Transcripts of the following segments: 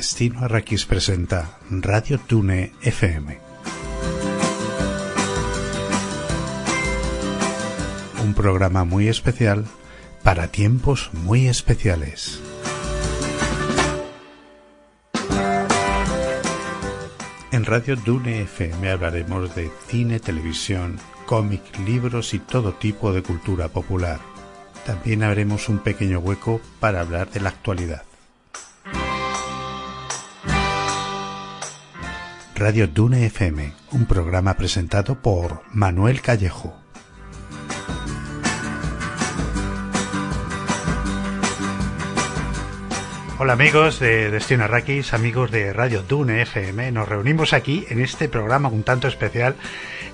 Destino Arrakis presenta Radio Tune FM. Un programa muy especial para tiempos muy especiales. En Radio Dune FM hablaremos de cine, televisión, cómic, libros y todo tipo de cultura popular. También haremos un pequeño hueco para hablar de la actualidad. Radio Dune FM, un programa presentado por Manuel Callejo. Hola amigos de Destino Arrakis, amigos de Radio Dune FM, nos reunimos aquí en este programa un tanto especial,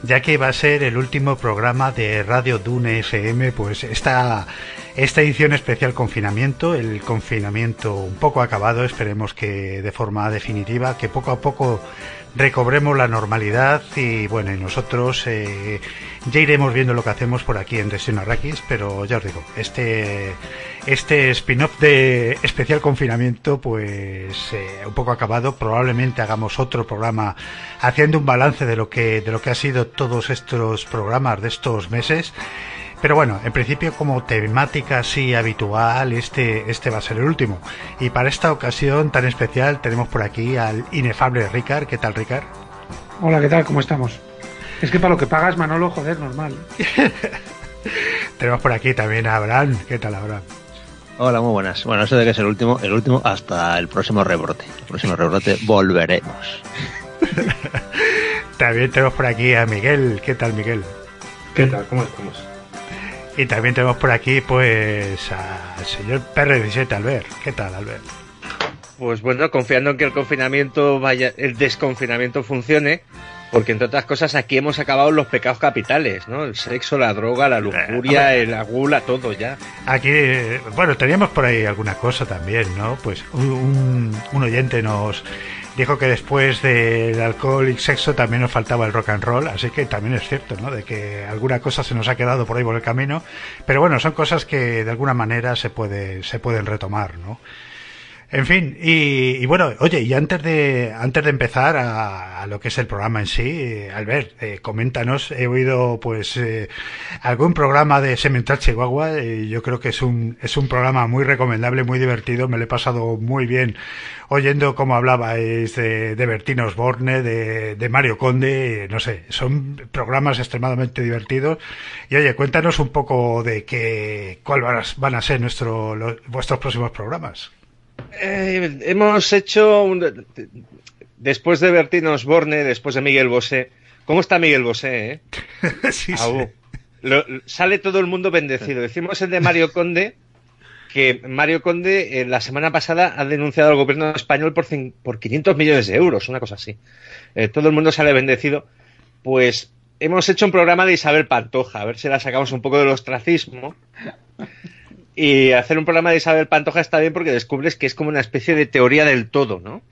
ya que va a ser el último programa de Radio Dune FM, pues esta, esta edición especial confinamiento, el confinamiento un poco acabado, esperemos que de forma definitiva, que poco a poco recobremos la normalidad y bueno, y nosotros eh, ya iremos viendo lo que hacemos por aquí en Destino Arrakis, pero ya os digo, este, este spin-off de especial confinamiento, pues eh, un poco acabado, probablemente hagamos otro programa haciendo un balance de lo que, de lo que ha sido todos estos programas de estos meses. Pero bueno, en principio como temática así habitual, este, este va a ser el último. Y para esta ocasión tan especial tenemos por aquí al inefable Ricard. ¿Qué tal, Ricard? Hola, ¿qué tal? ¿Cómo estamos? Es que para lo que pagas, Manolo, joder, normal. tenemos por aquí también a Abraham. ¿Qué tal, Abraham? Hola, muy buenas. Bueno, eso de que es el último, el último hasta el próximo rebrote. El próximo rebrote volveremos. también tenemos por aquí a Miguel. ¿Qué tal, Miguel? ¿Qué tal? ¿Cómo estamos? Y también tenemos por aquí, pues, al señor PR17, Albert. ¿Qué tal, Albert? Pues bueno, confiando en que el confinamiento vaya, el desconfinamiento funcione, porque entre otras cosas aquí hemos acabado los pecados capitales, ¿no? El sexo, la droga, la lujuria, el agula, todo ya. Aquí, bueno, teníamos por ahí alguna cosa también, ¿no? Pues un, un oyente nos dijo que después del alcohol y sexo también nos faltaba el rock and roll, así que también es cierto, ¿no? De que alguna cosa se nos ha quedado por ahí por el camino, pero bueno, son cosas que de alguna manera se puede se pueden retomar, ¿no? En fin, y, bueno, oye, y antes de, antes de empezar a, lo que es el programa en sí, Albert, eh, coméntanos, he oído pues eh, algún programa de Semental Chihuahua, y yo creo que es un, es un programa muy recomendable, muy divertido, me lo he pasado muy bien oyendo cómo hablabais de, de Bertino Osborne, de, de Mario Conde, no sé, son programas extremadamente divertidos. Y oye, cuéntanos un poco de qué, cuáles van a ser nuestro, vuestros próximos programas. Eh, hemos hecho un, después de Bertino Osborne, después de Miguel Bosé. ¿Cómo está Miguel Bosé? Eh? sí, sale todo el mundo bendecido. Decimos el de Mario Conde, que Mario Conde eh, la semana pasada ha denunciado al gobierno español por, por 500 millones de euros, una cosa así. Eh, todo el mundo sale bendecido. Pues hemos hecho un programa de Isabel Pantoja, a ver si la sacamos un poco del ostracismo. Y hacer un programa de Isabel Pantoja está bien porque descubres que es como una especie de teoría del todo, ¿no?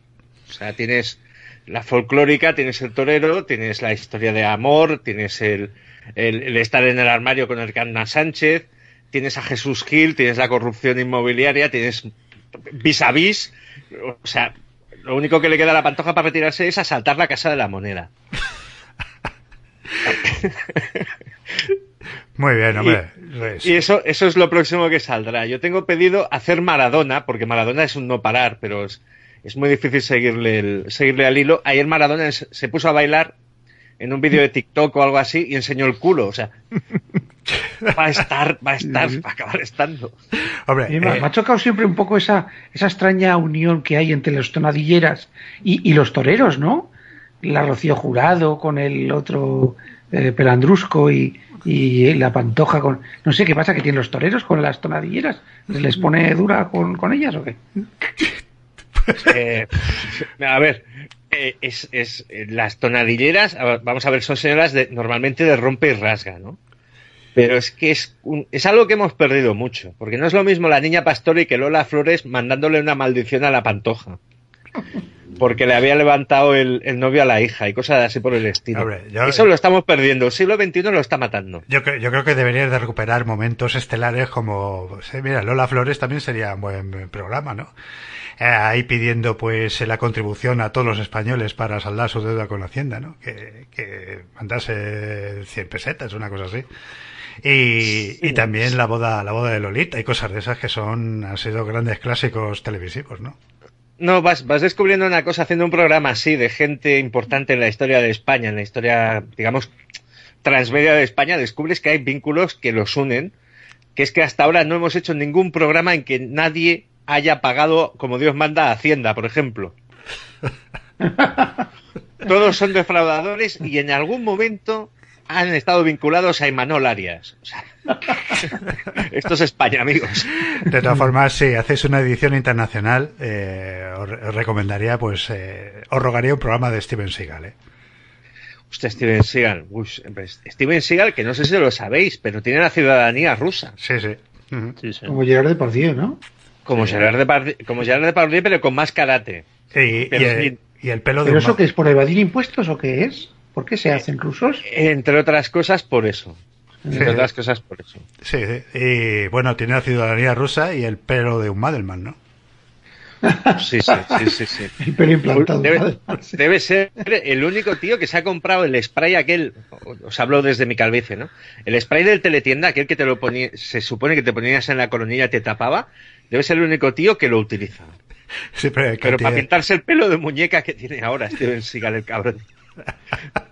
O sea, tienes la folclórica, tienes el torero, tienes la historia de amor, tienes el, el, estar en el armario con el Carna Sánchez, tienes a Jesús Gil, tienes la corrupción inmobiliaria, tienes vis a vis. O sea, lo único que le queda a la Pantoja para retirarse es asaltar la Casa de la Moneda. Muy bien, hombre. Y, y, eso, eso es lo próximo que saldrá. Yo tengo pedido hacer Maradona, porque Maradona es un no parar, pero es, es muy difícil seguirle, el, seguirle al hilo. Ayer Maradona se puso a bailar en un vídeo de TikTok o algo así y enseñó el culo. O sea, va a estar, va a estar, va a acabar estando. Hombre, eh, me ha chocado siempre un poco esa, esa extraña unión que hay entre los tonadilleras y, y los toreros, ¿no? La Rocío Jurado con el otro eh, Pelandrusco y, la pantoja con... No sé qué pasa que tienen los toreros con las tonadilleras. ¿Les pone dura con, ellas o qué? Eh, a ver, eh, es, las tonadilleras, vamos a ver, son señoras normalmente de rompe y rasga, ¿no? Pero es que es, un, es algo que hemos perdido mucho, porque no es lo mismo la niña Pastori que Lola Flores mandándole una maldición a la pantoja. Porque le había levantado el, novio a la hija y cosas así por el estilo. Eso lo estamos perdiendo. El siglo XXI lo está matando. Yo, yo creo que deberías de recuperar momentos estelares como, mira, Lola Flores también sería un buen programa, ¿no? Eh, ahí pidiendo pues la contribución a todos los españoles para saldar su deuda con la Hacienda, ¿no? Que, que mandase 100 pesetas, una cosa así. Y, y también la boda, la boda de Lolita y cosas de esas que son, han sido grandes clásicos televisivos, ¿no? No, vas, vas descubriendo una cosa haciendo un programa así de gente importante en la historia de España, en la historia, digamos, transmedia de España, descubres que hay vínculos que los unen, que es que hasta ahora no hemos hecho ningún programa en que nadie haya pagado como Dios manda a Hacienda, por ejemplo. Todos son defraudadores y en algún momento han estado vinculados a Imanol Arias. esto es España, amigos. De todas formas, si hacéis una edición internacional, eh, os, recomendaría, pues, eh, os rogaría un programa de Steven Seagal. ¿eh? Usted, Steven Seagal. Pues, Steven Seagal, que no sé si lo sabéis, pero tiene la ciudadanía rusa. Sí, sí. Como Gerard Depardieu, ¿no? Como Gerard Depardieu, como Gerard Depardieu, pero con más karate. y, el, pelo de ¿Pero eso que es por evadir impuestos o qué es? ¿Por qué se hacen rusos? Entre otras cosas, por eso. Entre otras cosas, por eso. Sí, y bueno, tiene la ciudadanía rusa y el pelo de un Madelman, ¿no? Sí, sí, sí, sí, El pelo implantado. Debe, ser el único tío que se ha comprado el spray aquel, os hablo desde mi calvicie, ¿no? El spray del teletienda, aquel que te lo ponía, se supone que te ponías en la coronilla y te tapaba, debe ser el único tío que lo utiliza. Sí, pero, pero para pintarse el pelo de muñeca que tiene ahora Steven Seagal, el cabrón.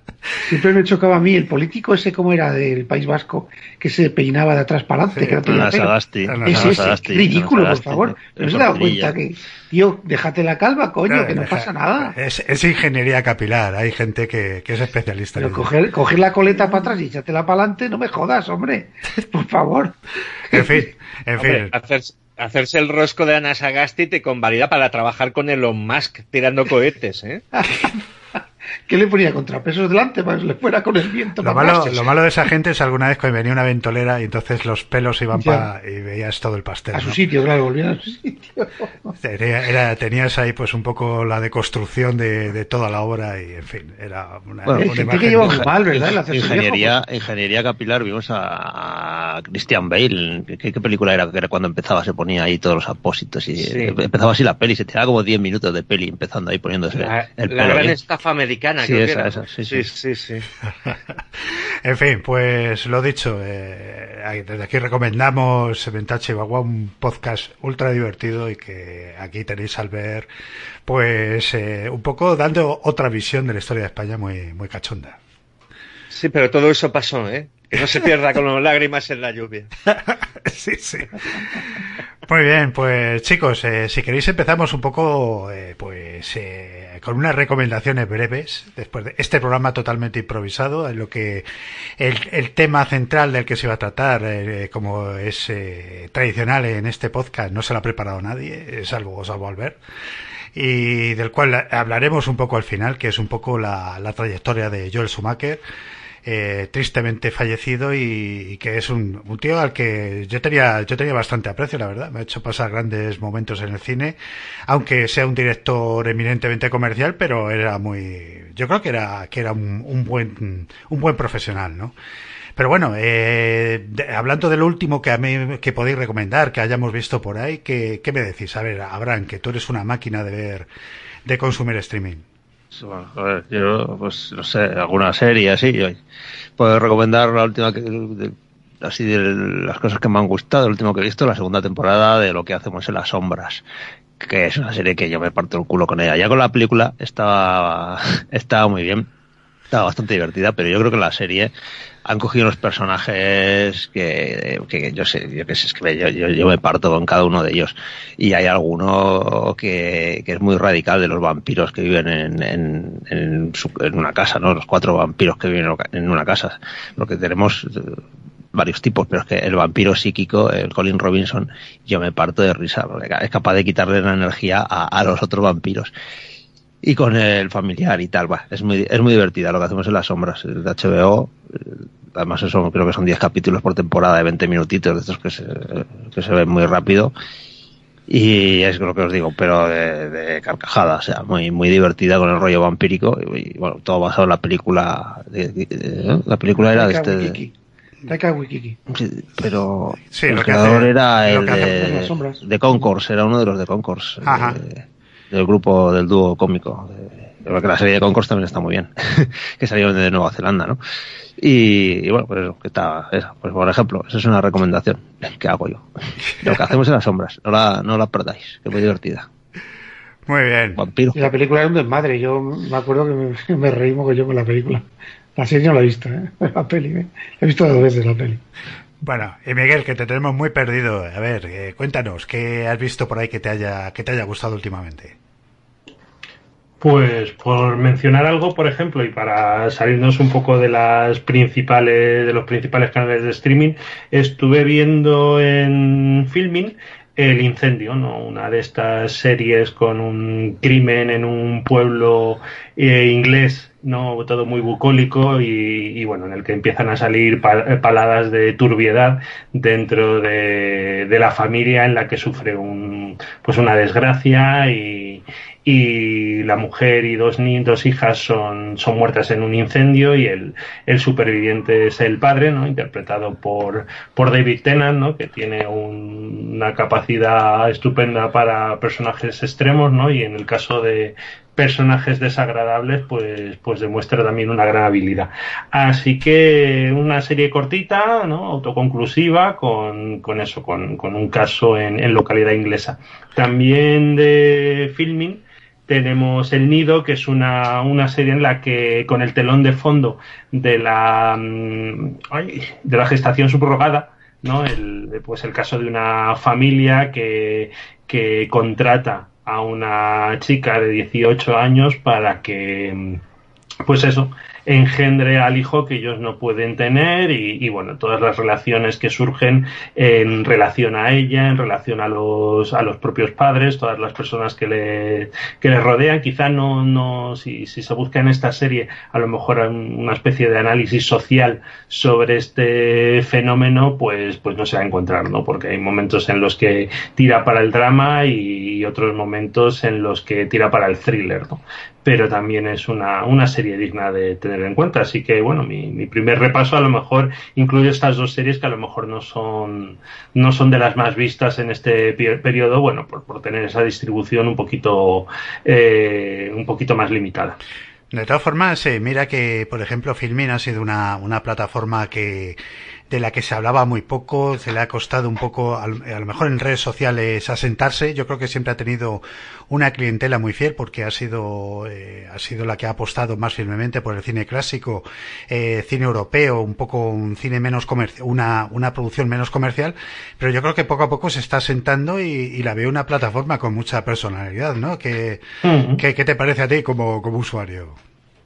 Siempre me chocaba a mí el político ese como era del País Vasco que se peinaba de atrás para adelante. que no es ridículo, por favor. No se da cuenta que, tío, déjate la calva, coño, que no pasa nada. Es, ingeniería capilar. Hay gente que, es especialista. Pero coger, coger la coleta para atrás y echártela para adelante, no me jodas, hombre. Por favor. En fin, en fin. hacerse el rosco de Ana Sagasti te convalida para trabajar con Elon Musk tirando cohetes, ¿eh? ¿Qué le ponía contrapesos delante para que le fuera con el viento? Lo malo, lo malo de esa gente es alguna vez que venía una ventolera y entonces los pelos iban para y veías todo el pastel. A su sitio, claro, volvían a su sitio. Era, tenías ahí pues un poco la deconstrucción de, de toda la obra y en fin, era una, bueno, que lleva muy mal, ¿verdad? ingeniería, ingeniería capilar, vimos a, Christian Bale. ¿Qué, película era? Que era cuando empezaba, se ponía ahí todos los apósitos y empezaba así la peli, se te da como 10 minutos de peli empezando ahí poniéndose el pelo. La gran estafa sí, sí, sí, sí, en fin, pues lo dicho, eh, desde aquí recomendamos Ventache Bagua, un podcast ultra divertido y que aquí tenéis al ver, pues eh, un poco dando otra visión de la historia de España muy, muy cachonda. Sí, pero todo eso pasó, ¿eh? Que no se pierda con las lágrimas en la lluvia. sí, sí. Muy bien, pues chicos, eh, si queréis empezamos un poco, eh, pues, eh, con unas recomendaciones breves, después de este programa totalmente improvisado, en lo que el, tema central del que se va a tratar, como es tradicional en este podcast, no se lo ha preparado nadie, salvo, salvo Albert y del cual hablaremos un poco al final, que es un poco la, la trayectoria de Joel Schumacher eh, tristemente fallecido y, que es un, un, tío al que yo tenía, yo tenía bastante aprecio, la verdad. Me ha hecho pasar grandes momentos en el cine, aunque sea un director eminentemente comercial, pero era muy, yo creo que era, que era un, un buen, un buen profesional, ¿no? Pero bueno, eh, hablando del último que a mí que podéis recomendar, que hayamos visto por ahí, ¿qué, ¿qué me decís? A ver, Abraham, que tú eres una máquina de ver, de consumir streaming. Yo, pues, no sé, alguna serie así. Puedo recomendar la última que, así de las cosas que me han gustado, el último que he visto, la segunda temporada de Lo que hacemos en las sombras, que es una serie que yo me parto el culo con ella. Ya con la película estaba, estaba muy bien, estaba bastante divertida, pero yo creo que la serie han cogido unos personajes que, que yo sé, yo que sé, es que yo, me parto con cada uno de ellos. Y hay alguno que, que es muy radical de los vampiros que viven en, en, en, en, una casa, ¿no? Los cuatro vampiros que viven en una casa. Porque tenemos eh, varios tipos, pero es que el vampiro psíquico, el Colin Robinson, yo me parto de risa, es capaz de quitarle la energía a los otros vampiros y con el familiar y tal. Va, es muy, es muy divertida lo que hacemos en las sombras de HBO. Además, eso creo que son 10 capítulos por temporada de 20 minutitos, de estos que se, que se ven muy rápido. y es lo que os digo, pero de, carcajada, o sea, muy muy divertida con el rollo vampírico y, bueno, todo basado en la película, la película era de este... Taika Wikiki. pero el creador era el de, de, Concourse, era uno de los de Concourse, eh, del grupo del dúo cómico. Creo que la serie de Concourse también está muy bien, que salió de Nueva Zelanda, ¿no? Y, bueno, pues eso, que está, pues por ejemplo, esa es una recomendación que hago yo. Lo que hacemos en las sombras, no la, no la perdáis, que es muy divertida. Muy bien. Y la película es un desmadre, yo me acuerdo que me, me reí yo con la película. La serie no la he visto, ¿eh? La peli, ¿eh? He visto dos veces la peli. Bueno, y Miguel, que te tenemos muy perdido. A ver, eh, cuéntanos, ¿qué has visto por ahí que te haya, que te haya gustado últimamente? Pues por mencionar algo, por ejemplo, y para salirnos un poco de las principales, de los principales canales de streaming, estuve viendo en Filming el incendio, ¿no? Una de estas series con un crimen en un pueblo eh, inglés, ¿no? Todo muy bucólico y, bueno, en el que empiezan a salir paladas de turbiedad dentro de, la familia en la que sufre un, pues una desgracia y, la mujer y dos, dos hijas son, son muertas en un incendio y el, el superviviente es el padre, ¿no? interpretado por, por David Tennant, ¿no? que tiene una capacidad estupenda para personajes extremos ¿no? y en el caso de personajes desagradables pues, pues demuestra también una gran habilidad. Así que una serie cortita, ¿no? autoconclusiva con, con eso, con, con un caso en, en localidad inglesa. También de filming tenemos El Nido, que es una, una, serie en la que con el telón de fondo de la, mm, de la gestación subrogada, ¿no? El, pues el caso de una familia que, que contrata a una chica de 18 años para que, mm, pues eso, engendre al hijo que ellos no pueden tener y, bueno, todas las relaciones que surgen en relación a ella, en relación a los, a los propios padres, todas las personas que le, que le rodean. Quizá no, no si, si se busca en esta serie a lo mejor una especie de análisis social sobre este fenómeno, pues, pues no se va a encontrar, ¿no? Porque hay momentos en los que tira para el drama y, otros momentos en los que tira para el thriller, ¿no? Pero también es una, una serie digna de tener en cuenta. Así que, bueno, mi, mi, primer repaso a lo mejor incluye estas dos series que a lo mejor no son, no son de las más vistas en este periodo, bueno, por, por tener esa distribución un poquito, eh, un poquito más limitada. De todas formas, eh, mira que, por ejemplo, Filmin ha sido una, una plataforma que de la que se hablaba muy poco, se le ha costado un poco, a lo mejor en redes sociales, asentarse. Yo creo que siempre ha tenido una clientela muy fiel porque ha sido, eh, ha sido la que ha apostado más firmemente por el cine clásico, eh, cine europeo, un poco un cine menos comercial, una, una producción menos comercial, pero yo creo que poco a poco se está asentando y, y la veo una plataforma con mucha personalidad, ¿no? ¿Qué, ¿qué, ¿qué, te parece a ti como, como usuario?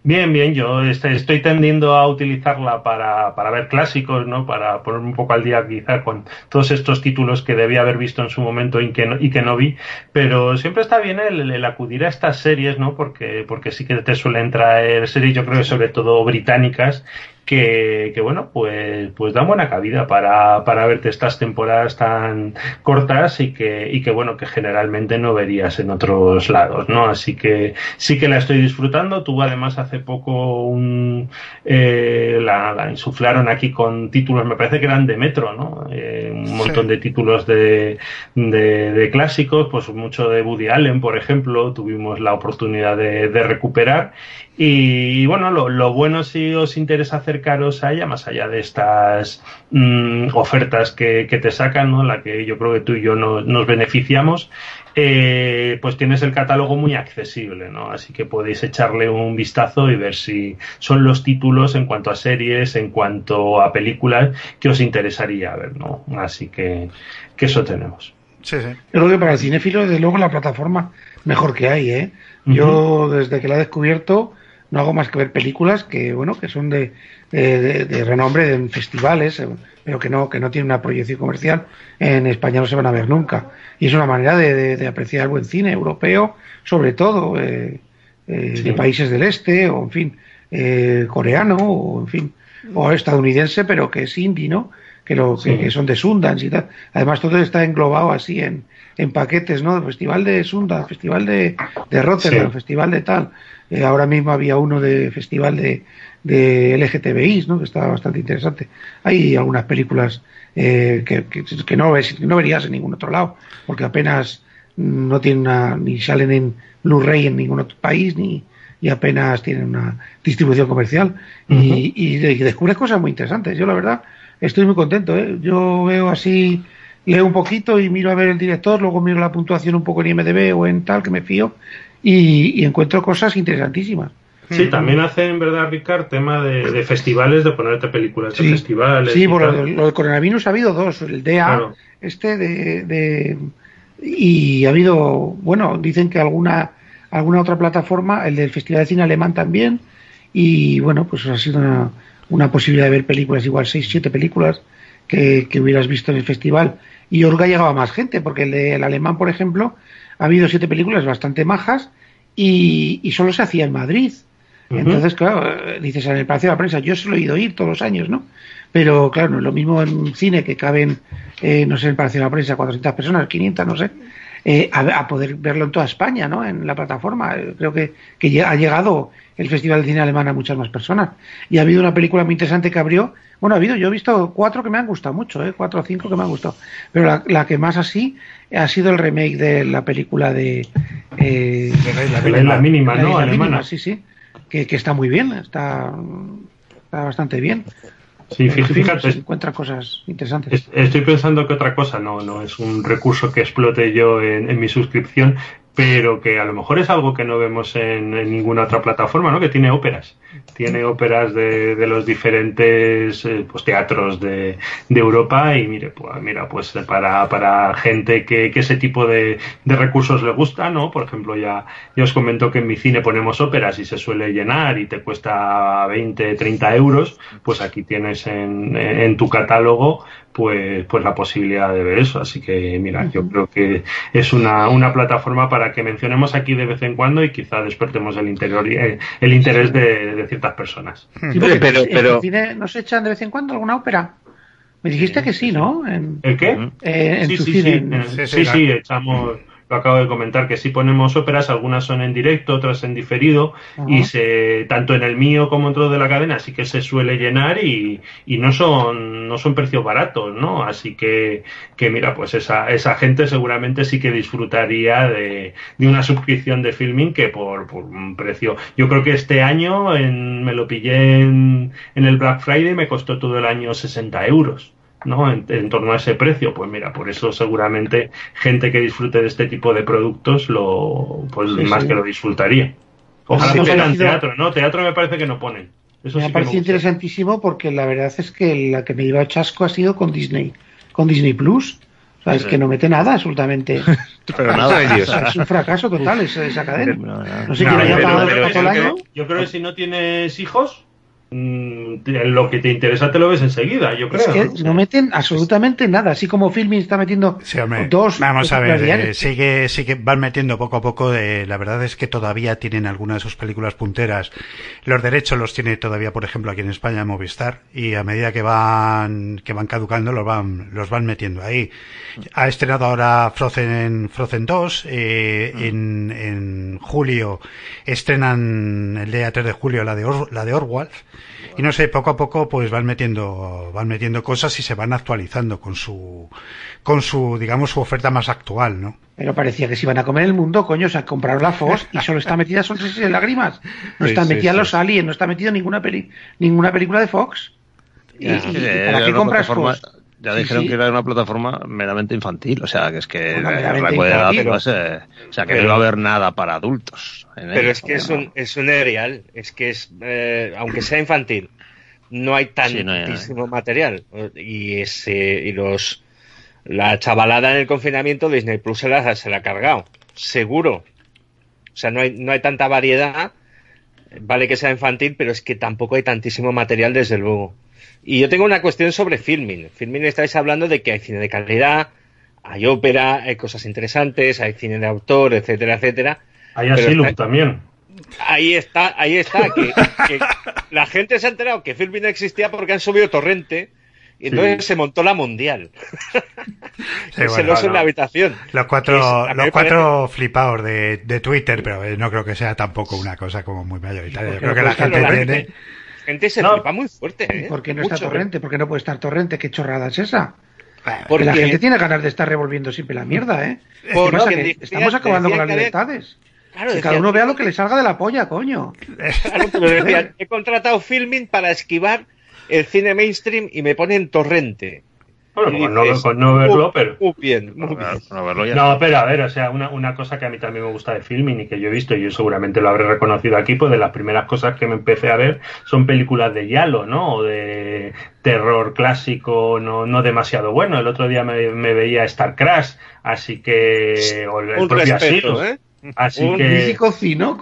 Bien, bien, yo este, estoy tendiendo a utilizarla para, para ver clásicos, ¿no? Para poner un poco al día quizá con todos estos títulos que debía haber visto en su momento y que no, y que no vi, pero siempre está bien el, el acudir a estas series, ¿no? Porque, porque sí que te suelen traer series, yo creo que sobre todo británicas, que, que, bueno, pues, pues da buena cabida para, para verte estas temporadas tan cortas y que, y que bueno, que generalmente no verías en otros lados, ¿no? Así que sí que la estoy disfrutando. Tuvo además hace poco un, eh, la, la, insuflaron aquí con títulos, me parece que eran de Metro, ¿no? Eh, un montón de títulos de, de, de, clásicos, pues mucho de Woody Allen, por ejemplo, tuvimos la oportunidad de, de recuperar y, bueno, lo, lo, bueno si os interesa acercaros a ella, más allá de estas mmm, ofertas que, que, te sacan, ¿no? la que yo creo que tú y yo no, nos beneficiamos, eh, pues tienes el catálogo muy accesible, ¿no? Así que podéis echarle un vistazo y ver si son los títulos en cuanto a series, en cuanto a películas que os interesaría ver, ¿no? Así que, que eso tenemos. Sí, sí. Yo creo que para el cinéfilo, desde luego, la plataforma mejor que hay, ¿eh? Yo, desde que la he descubierto, no hago más que ver películas que bueno que son de, de, de renombre en festivales eh, pero que no que no tienen una proyección comercial en España no se van a ver nunca y es una manera de, de apreciar el buen cine europeo sobre todo eh, eh, sí. de países del este o en fin eh, coreano o en fin o estadounidense pero que es indie no que, lo, que, son de Sundance y tal. Además, todo está englobado así en, en paquetes, ¿no? Festival de Sundance, Festival de, de Rotterdam, Festival de tal. Eh, ahora mismo había uno de Festival de, de LGTBI, ¿no? Que estaba bastante interesante. Hay algunas películas eh, que, que, no, ves, no verías en ningún otro lado, porque apenas no tienen ni salen en Blu-ray en ningún otro país, ni y apenas tienen una distribución comercial. y, y, descubres cosas muy interesantes. Yo, la verdad, estoy muy contento. ¿eh? Yo veo así, leo un poquito y miro a ver el director, luego miro la puntuación un poco en IMDB o en tal, que me fío, y, encuentro cosas interesantísimas. Sí, también hacen, ¿verdad, Ricard? Tema de, festivales, de ponerte películas de festivales. Sí, por lo, del coronavirus ha habido dos. El DEA, este de, de, Y ha habido, bueno, dicen que alguna alguna otra plataforma, el del Festival de Cine Alemán también. Y bueno, pues ha sido una, una posibilidad de ver películas, igual seis, siete películas que, hubieras visto en el festival. Y Orga llegaba más gente, porque el del alemán, por ejemplo, ha habido siete películas bastante majas y, y solo se hacía en Madrid. Entonces, claro, dices en el Palacio de la Prensa, yo se lo he ido ir todos los años, ¿no? Pero claro, no es lo mismo en un cine que caben, eh, no sé, en el Palacio de la Prensa 400 personas, 500, no sé, eh, a, poder verlo en toda España, ¿no? En la plataforma. Creo que, que ha llegado el Festival de Cine Alemán a muchas más personas. Y ha habido una película muy interesante que abrió. Bueno, ha habido, yo he visto cuatro que me han gustado mucho, ¿eh? cuatro o cinco que me han gustado. Pero la, que más así ha sido el remake de la película de. Eh, la, mínima, ¿no? Alemana. sí, sí. Que, que, está muy bien, está, está bastante bien. Sí, fíjate. Se encuentra cosas interesantes. Estoy pensando que otra cosa, no, no es un recurso que explote yo en mi suscripción, pero que a lo mejor es algo que no vemos en, ninguna otra plataforma, ¿no? Que tiene óperas. Tiene óperas de, los diferentes eh, pues, teatros de, Europa y mire, pues, mira, pues para, para gente que, ese tipo de, de, recursos le gusta, ¿no? Por ejemplo, ya, ya os comento que en mi cine ponemos óperas y se suele llenar y te cuesta 20, 30 euros, pues aquí tienes en, en tu catálogo pues, pues la posibilidad de ver eso. Así que, mira, yo creo que es una, una plataforma para que mencionemos aquí de vez en cuando y quizá despertemos el interior eh, el interés de, ciertas personas. pero, pero... ¿En ¿Nos echan de vez en cuando alguna ópera? Me dijiste que sí, ¿no? ¿El qué? Eh, en sí, tu sí, cine. sí, sí, sí, echamos lo acabo de comentar, que sí ponemos óperas, algunas son en directo, otras en diferido, y se, tanto en el mío como en todo de la cadena sí que se suele llenar y, y no son, no son precios baratos, ¿no? Así que, que mira, pues esa, esa gente seguramente sí que disfrutaría de, de una suscripción de filming que por, por un precio. Yo creo que este año en, me lo pillé en, en el Black Friday me costó todo el año 60 euros. ¿No? En, torno a ese precio, pues mira, por eso seguramente gente que disfrute de este tipo de productos lo, pues más que lo disfrutaría. Ojalá pusieran teatro, ¿no? Teatro me parece que no ponen. Eso me ha parecido interesantísimo porque la verdad es que la que me iba a chasco ha sido con Disney, con Disney Plus. O sea, es que no mete nada absolutamente. Pero nada, Es un fracaso total esa, cadena. No, sé quién haya pagado todo el año. Yo creo que si no tienes hijos, Mm, lo que te interesa te lo ves enseguida, yo creo. Es que ¿no? meten absolutamente nada, así como Filming está metiendo dos. Vamos a ver, eh, sigue, sigue, van metiendo poco a poco. De, la verdad es que todavía tienen algunas de sus películas punteras. Los derechos los tiene todavía, por ejemplo, aquí en España Movistar, y a medida que van, que van caducando, los van, los van metiendo ahí. Ha estrenado ahora Frozen, Frozen 2, eh, en, en julio estrenan el día 3 de julio la de, la de Orwell y no sé, poco a poco pues van metiendo, van metiendo cosas y se van actualizando con su, con su, digamos, su oferta más actual, ¿no? Pero parecía que se iban a comer el mundo, coño, o sea, compraron la Fox y solo está metida son y lágrimas. No está metida los Aliens, no está metido ninguna peli, ninguna película de Fox. ¿Y, para qué compras Fox? Ya dijeron que era una plataforma meramente infantil, o sea, que es que o sea, que no iba a haber nada para adultos. pero es que es un, es un real, es que es, eh, aunque sea infantil, no hay tantísimo material. Y, ese, y los, la chavalada en el confinamiento, Disney Plus se la, se la ha cargado, seguro. O sea, no hay, no hay tanta variedad, vale que sea infantil, pero es que tampoco hay tantísimo material, desde luego. Y yo tengo una cuestión sobre filming. Filming estáis hablando de que hay cine de calidad, hay ópera, hay cosas interesantes, hay cine de autor, etcétera, etcétera. Hay Asylum también. Ahí está, ahí está, que, la gente se ha enterado que Filming existía porque han subido Torrente Y entonces se montó la mundial. se bueno, en la habitación. Los cuatro, los cuatro flipados de, de, Twitter, pero eh, no creo que sea tampoco una cosa como muy mayoritaria. Yo creo que la gente tiene. Gente se flipa muy fuerte. ¿eh? ¿Por qué no está Torrente? ¿Por qué no puede estar Torrente? ¿Qué chorrada es esa? Porque la gente tiene ganas de estar revolviendo siempre la mierda, ¿eh? Porque estamos acabando con las libertades. Claro, que cada uno vea lo que le salga de la polla, coño. Claro, he contratado filming para esquivar el cine mainstream y me ponen torrente. Bueno, con, no, verlo, pero. Muy bien, muy bien. No, pero a ver, o sea, una, una, cosa que a mí también me gusta de filming y que yo he visto, y yo seguramente lo habré reconocido aquí, pues de las primeras cosas que me empecé a ver son películas de Yalo, ¿no? O de terror clásico, no, no demasiado bueno. El otro día me, me veía Star Crash, así que. O el, propio respeto, ¿eh? Así que, cocino,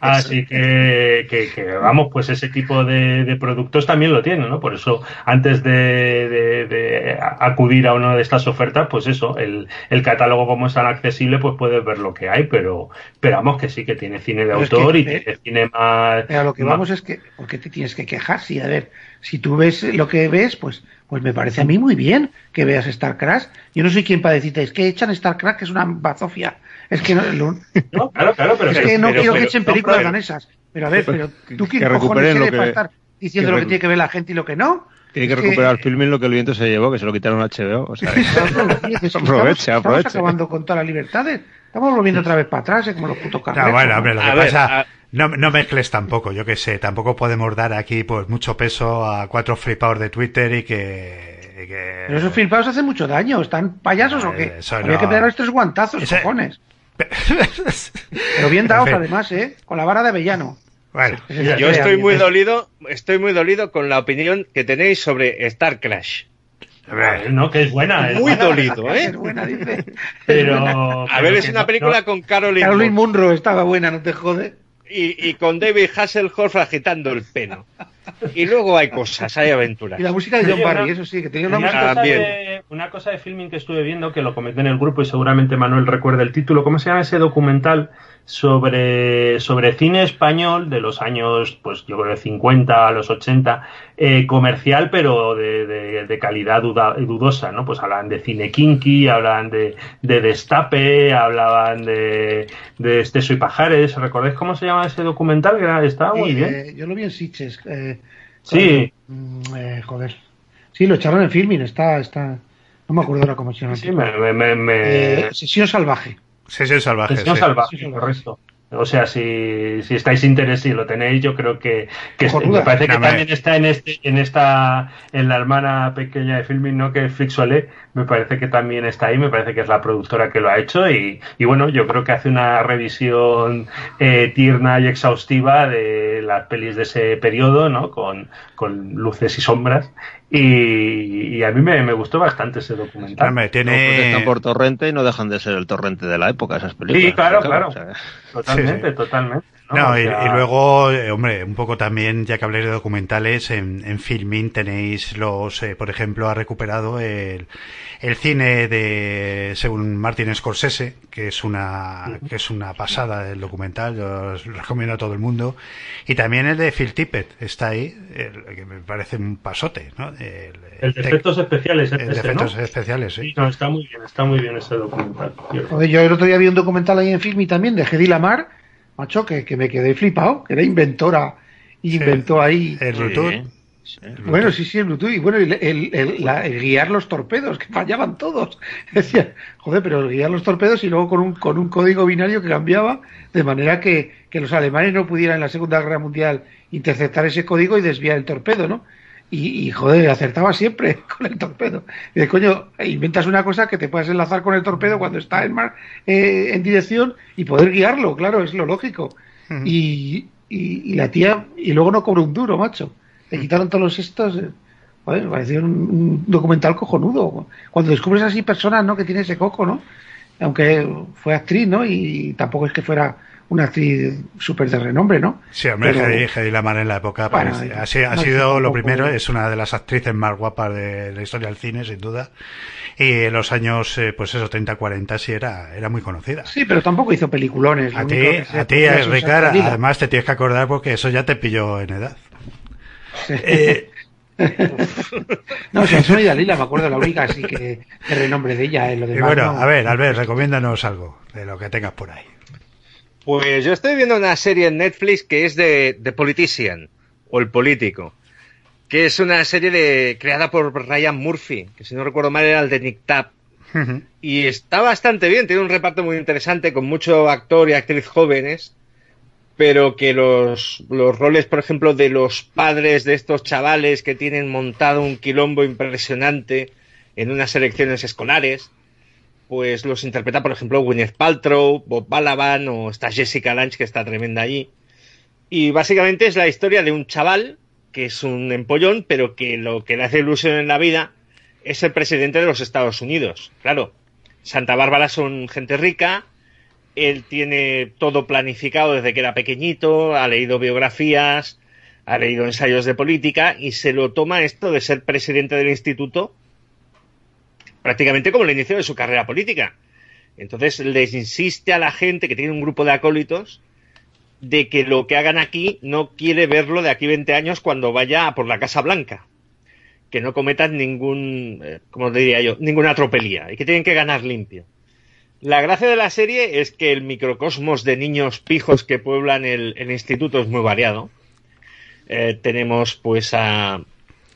Así que, que, vamos, pues ese tipo de, productos también lo tiene, ¿no? Por eso, antes de, acudir a una de estas ofertas, pues eso, el, el, catálogo como es tan accesible, pues puedes ver lo que hay, pero, pero vamos que sí que tiene cine de autor y eh, tiene cine más. Pero lo que vamos es que, porque te tienes que quejar? Sí, a ver, si tú ves lo que ves, pues, pues me parece a mí muy bien que veas StarCraft. Yo no soy quien para decirte, es que echan StarCraft, que es una bazofia. Es que no, no claro, claro, pero es que no quiero que echen películas danesas. Pero a ver, pero tú quién cojones eres para estar diciendo lo que tiene que ver la gente y lo que no. Tiene que recuperar el filming lo que el viento se llevó, que se lo quitaron a HBO. O sea, aprovecha, Estamos acabando con todas las libertades. Estamos volviendo otra vez para atrás, como los putos carreros. No, bueno, hombre, lo que pasa... No, no mezcles tampoco, yo que sé, tampoco podemos dar aquí pues mucho peso a cuatro flipados de Twitter y que, Pero esos flipados hacen mucho daño, ¿están payasos o qué? Había que pegar estos guantazos, cojones. Pero bien dados además, ¿eh? Con la vara de avellano. Bueno, yo estoy muy dolido, estoy muy dolido con la opinión que tenéis sobre Star Crash. no, que es buena. muy dolido, ¿eh? buena, dice. Pero, a ver, es una película con Caroline. Caroline Munro estaba buena, no te jode. Y, y con David Hasselhoff agitando el pelo. Y luego hay cosas, hay aventuras. Y la música de John Barry, eso sí, que tenía una, música cosa de, una cosa de filming que estuve viendo, que lo comenté en el grupo y seguramente Manuel recuerda el título. ¿Cómo se llama ese documental sobre, sobre cine español de los años, pues yo creo de 50 a los 80, eh, comercial, pero de, de, calidad dudosa, ¿no? Pues hablaban de cine kinky, hablaban de, de Destape, hablaban de, de este Soy Pajares. ¿Recordáis cómo se llama ese documental? Que estaba muy bien. Eh, yo lo vi en Sitges. Eh, sí. Mm, eh, joder. Sí, lo echaron en filming, está, está. No me acuerdo ahora cómo se llama. Sí, me, me, me... Sesión salvaje. Sesión salvaje. Sesión salvaje, sí. correcto. O sea, si, si estáis interesados y lo tenéis, yo creo que, que me parece que también está en este, en esta, en la hermana pequeña de filming, ¿no? Que es me parece que también está ahí, me parece que es la productora que lo ha hecho y, y bueno, yo creo que hace una revisión eh, tierna y exhaustiva de las pelis de ese periodo, ¿no? Con, con luces y sombras y, y, a mí me, me, gustó bastante ese documental. Claro, tiene... están por torrente y no dejan de ser el torrente de la época esas películas. Sí, claro, claro. O sea... Totalmente, sí, totalmente. No, no y, y, luego, eh, hombre, un poco también, ya que habléis de documentales, en, en Filmin tenéis los, eh, por ejemplo, ha recuperado el, el cine de, según Martin Scorsese, que es una, que es una pasada del documental, yo os lo recomiendo a todo el mundo, y también el de Phil Tippett, está ahí, el, que me parece un pasote, ¿no? El, el de efectos especiales, el, de efectos ¿no? especiales, sí. sí. No, está muy bien, está muy bien ese documental. Yo el otro día vi un documental ahí en Filmi también de Hedy Lamar, macho, que, que me quedé flipado, que era inventora, y inventó ahí. El Bluetooth. Sí, bueno, sí, sí, el Bluetooth. Y bueno, el, el, el, la, el, guiar los torpedos, que fallaban todos. Decía, joder, pero el guiar los torpedos y luego con un, con un código binario que cambiaba, de manera que, que los alemanes no pudieran en la Segunda Guerra Mundial interceptar ese código y desviar el torpedo, ¿no? Y, y, joder, acertaba siempre con el torpedo. Y de coño, inventas una cosa que te puedas enlazar con el torpedo cuando está en, mar, eh, en dirección y poder guiarlo, claro, es lo lógico. Uh -huh. y, y, y, la tía, y luego no cobró un duro, macho. Le quitaron todos los estos. Eh, joder, parecía un, documental cojonudo. Cuando descubres así personas, ¿no? Que tiene ese coco, ¿no? Aunque fue actriz, ¿no? Y tampoco es que fuera una actriz súper de renombre, ¿no? Sí, hombre, Hedy, Lamar en la época bueno, parece, ha, sido, ha sido lo primero, es una de las actrices más guapas de la historia del cine, sin duda. Y en los años, eh, pues eso, 30, 40 sí era, era muy conocida. Sí, pero tampoco hizo peliculones. A ti, a ti, Ricard, además te tienes que acordar porque eso ya te pilló en edad. Eh, no, si soy Dalila, me acuerdo la única, así que, el renombre de ella. lo y bueno, a ver, Albert, recomiéndanos algo de lo que tengas por ahí. Pues yo estoy viendo una serie en Netflix que es de The Politician, o El Político, que es una serie de, creada por Ryan Murphy, que si no recuerdo mal era el de Nick Tap. Y está bastante bien, tiene un reparto muy interesante con mucho actor y actriz jóvenes, pero que los, los roles, por ejemplo, de los padres de estos chavales que tienen montado un quilombo impresionante en unas elecciones escolares, pues los interpreta, por ejemplo, Gwyneth Paltrow, Bob Balaban o esta Jessica Lange, que está tremenda allí. Y básicamente es la historia de un chaval que es un empollón, pero que lo que le hace ilusión en la vida es el presidente de los Estados Unidos. Claro, Santa Bárbara son gente rica, él tiene todo planificado desde que era pequeñito, ha leído biografías, ha leído ensayos de política y se lo toma esto de ser presidente del instituto prácticamente como el inicio de su carrera política. Entonces les insiste a la gente que tiene un grupo de acólitos de que lo que hagan aquí no quiere verlo de aquí 20 años cuando vaya por la Casa Blanca. Que no cometan ningún, eh, como diría yo, ninguna tropelía y que tienen que ganar limpio. La gracia de la serie es que el microcosmos de niños pijos que pueblan el, instituto es muy variado. Eh, tenemos pues a,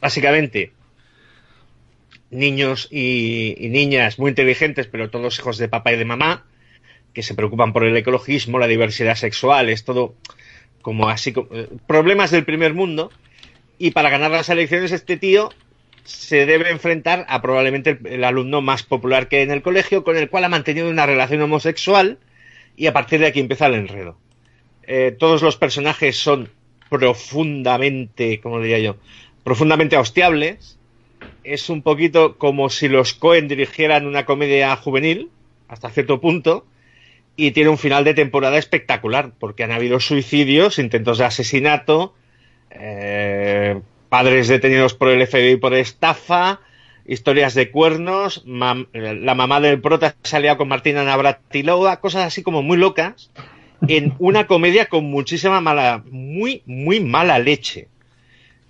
básicamente, niños y, niñas muy inteligentes, pero todos hijos de papá y de mamá, que se preocupan por el ecologismo, la diversidad sexual, es todo como así, eh, problemas del primer mundo. Y para ganar las elecciones, este tío se debe enfrentar a probablemente el, alumno más popular que hay en el colegio, con el cual ha mantenido una relación homosexual, y a partir de aquí empieza el enredo. Eh, todos los personajes son profundamente, como diría yo, profundamente hostiables, es un poquito como si los Cohen dirigieran una comedia juvenil, hasta cierto punto, y tiene un final de temporada espectacular, porque han habido suicidios, intentos de asesinato, eh, padres detenidos por el FBI por estafa, historias de cuernos, la mamá del prota salía con Martina Navratilova, cosas así como muy locas, en una comedia con muchísima mala, muy, muy mala leche.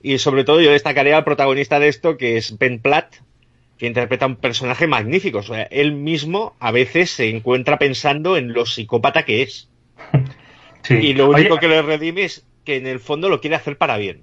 Y sobre todo yo destacaría al protagonista de esto, que es Ben Platt, que interpreta un personaje magnífico. O sea, él mismo a veces se encuentra pensando en lo psicópata que es. Y lo único que le redime es que en el fondo lo quiere hacer para bien.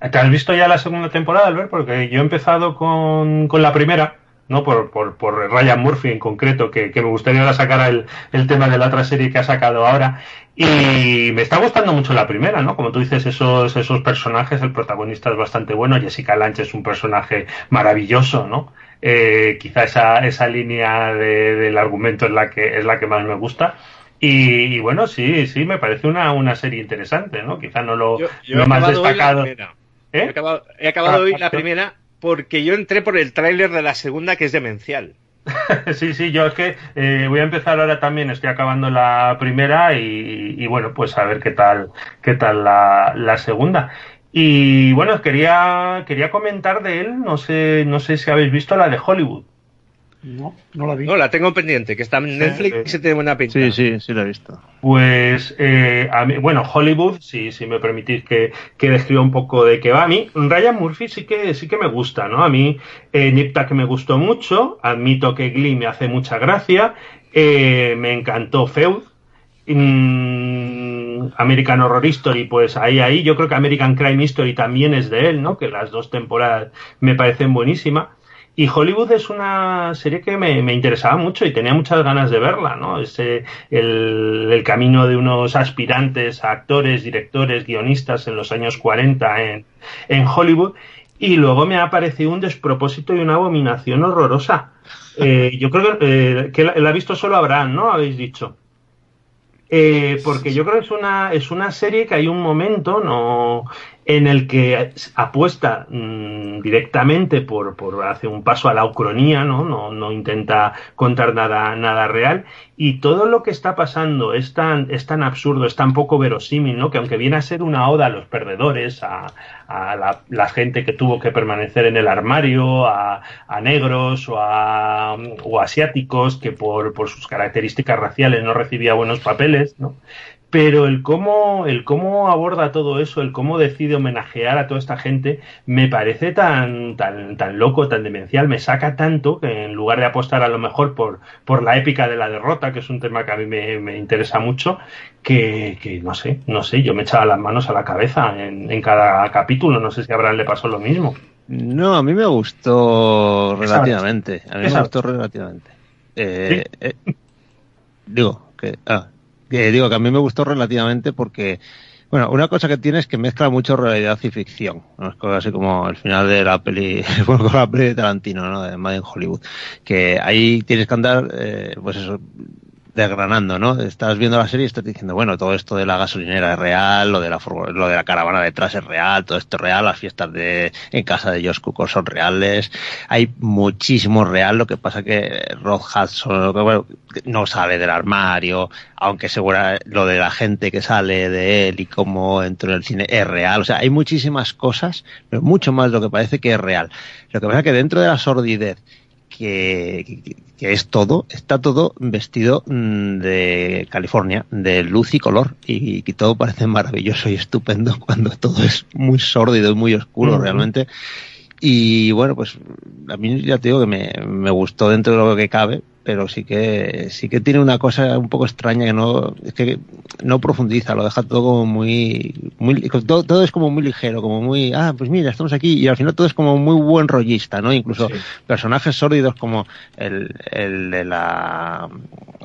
¿Te has visto ya la segunda temporada, Albert? Porque yo he empezado con, con la primera ¿no? Por, por, por, Ryan Murphy en concreto, que, me gustaría ahora sacar el, el, tema de la otra serie que ha sacado ahora. Y me está gustando mucho la primera, ¿no? Como tú dices, esos, esos personajes, el protagonista es bastante bueno, Jessica Lange es un personaje maravilloso, ¿no? Eh, quizá esa, esa línea del argumento es la que es la que más me gusta. Y, bueno, sí, sí, me parece una, una serie interesante, ¿no? Quizá no lo, más destacado. ¿Eh? He acabado, he acabado hoy la primera porque yo entré por el tráiler de la segunda que es demencial. sí, sí, yo es que eh, voy a empezar ahora también, estoy acabando la primera y, bueno, pues a ver qué tal, qué tal la, la, segunda. Y bueno, quería, quería comentar de él, no sé, no sé si habéis visto la de Hollywood. No, no la vi. No, la tengo pendiente, que está en Netflix y se tiene buena pinta. Sí, sí, sí la he visto. Pues, eh, a mí, bueno, Hollywood, si, si me permitís que, que describa un poco de qué va. A mí, Ryan Murphy sí que, sí que me gusta, ¿no? A mí, eh, Nip Tuck me gustó mucho, admito que Glee me hace mucha gracia, eh, me encantó Feud, mm, American Horror Story, pues ahí, ahí, yo creo que American Crime History también es de él, ¿no? Que las dos temporadas me parecen buenísimas. Y Hollywood es una serie que me, interesaba mucho y tenía muchas ganas de verla, ¿no? Ese, el, camino de unos aspirantes a actores, directores, guionistas en los años 40 en, en Hollywood. Y luego me ha parecido un despropósito y una abominación horrorosa. Eh, yo creo que, eh, que la, ha visto solo Abraham, ¿no? Habéis dicho. Eh, porque yo creo que es una, es una serie que hay un momento, no, en el que apuesta mm, directamente por, por hacer un paso a la ucronía, ¿no? No, no intenta contar nada, nada real. Y todo lo que está pasando es tan, es tan absurdo, es tan poco verosímil, ¿no? Que aunque viene a ser una oda a los perdedores, a, a la, gente que tuvo que permanecer en el armario, a, a negros o, a, o asiáticos que por, por sus características raciales no recibía buenos papeles, ¿no? Pero el cómo, el cómo aborda todo eso, el cómo decide homenajear a toda esta gente, me parece tan, tan, tan loco, tan demencial, me saca tanto que en lugar de apostar a lo mejor por, por la épica de la derrota, que es un tema que a mí me, me interesa mucho, que, que, no sé, no sé, yo me echaba las manos a la cabeza en, en cada capítulo, no sé si a Abraham le pasó lo mismo. No, a mí me gustó relativamente, a mí me gustó relativamente. Eh, ¿Sí? eh, digo, que, ah, digo que a mí me gustó relativamente porque bueno, una cosa que tiene es que mezcla mucho realidad y ficción. ¿no? Es así como el final de la peli, bueno, la peli de Tarantino, ¿no? De Mad in Hollywood. Que ahí tienes que andar, eh, pues eso, desgranando, ¿no? Estás viendo la serie y estás diciendo, bueno, todo esto de la gasolinera es real, lo de la lo de la caravana detrás es real, todo esto es real, las fiestas de en casa de Josh Cooker son reales, hay muchísimo real, lo que pasa que Rod Hudson bueno, no sale del armario, aunque segura lo de la gente que sale de él y cómo entró en el cine es real, o sea, hay muchísimas cosas, pero mucho más de lo que parece que es real. Lo que pasa que dentro de la sordidez que, que, que, es todo, está todo vestido de California, de luz y color, y, y, todo parece maravilloso y estupendo cuando todo es muy sórdido y muy oscuro realmente. Y bueno, pues a mí ya te digo que me, me gustó dentro de lo que cabe, pero sí que sí que tiene una cosa un poco extraña que no es que no profundiza lo deja todo como muy muy todo, todo, es como muy ligero como muy ah pues mira estamos aquí y al final todo es como muy buen rollista no incluso sí. personajes sórdidos como el, el de la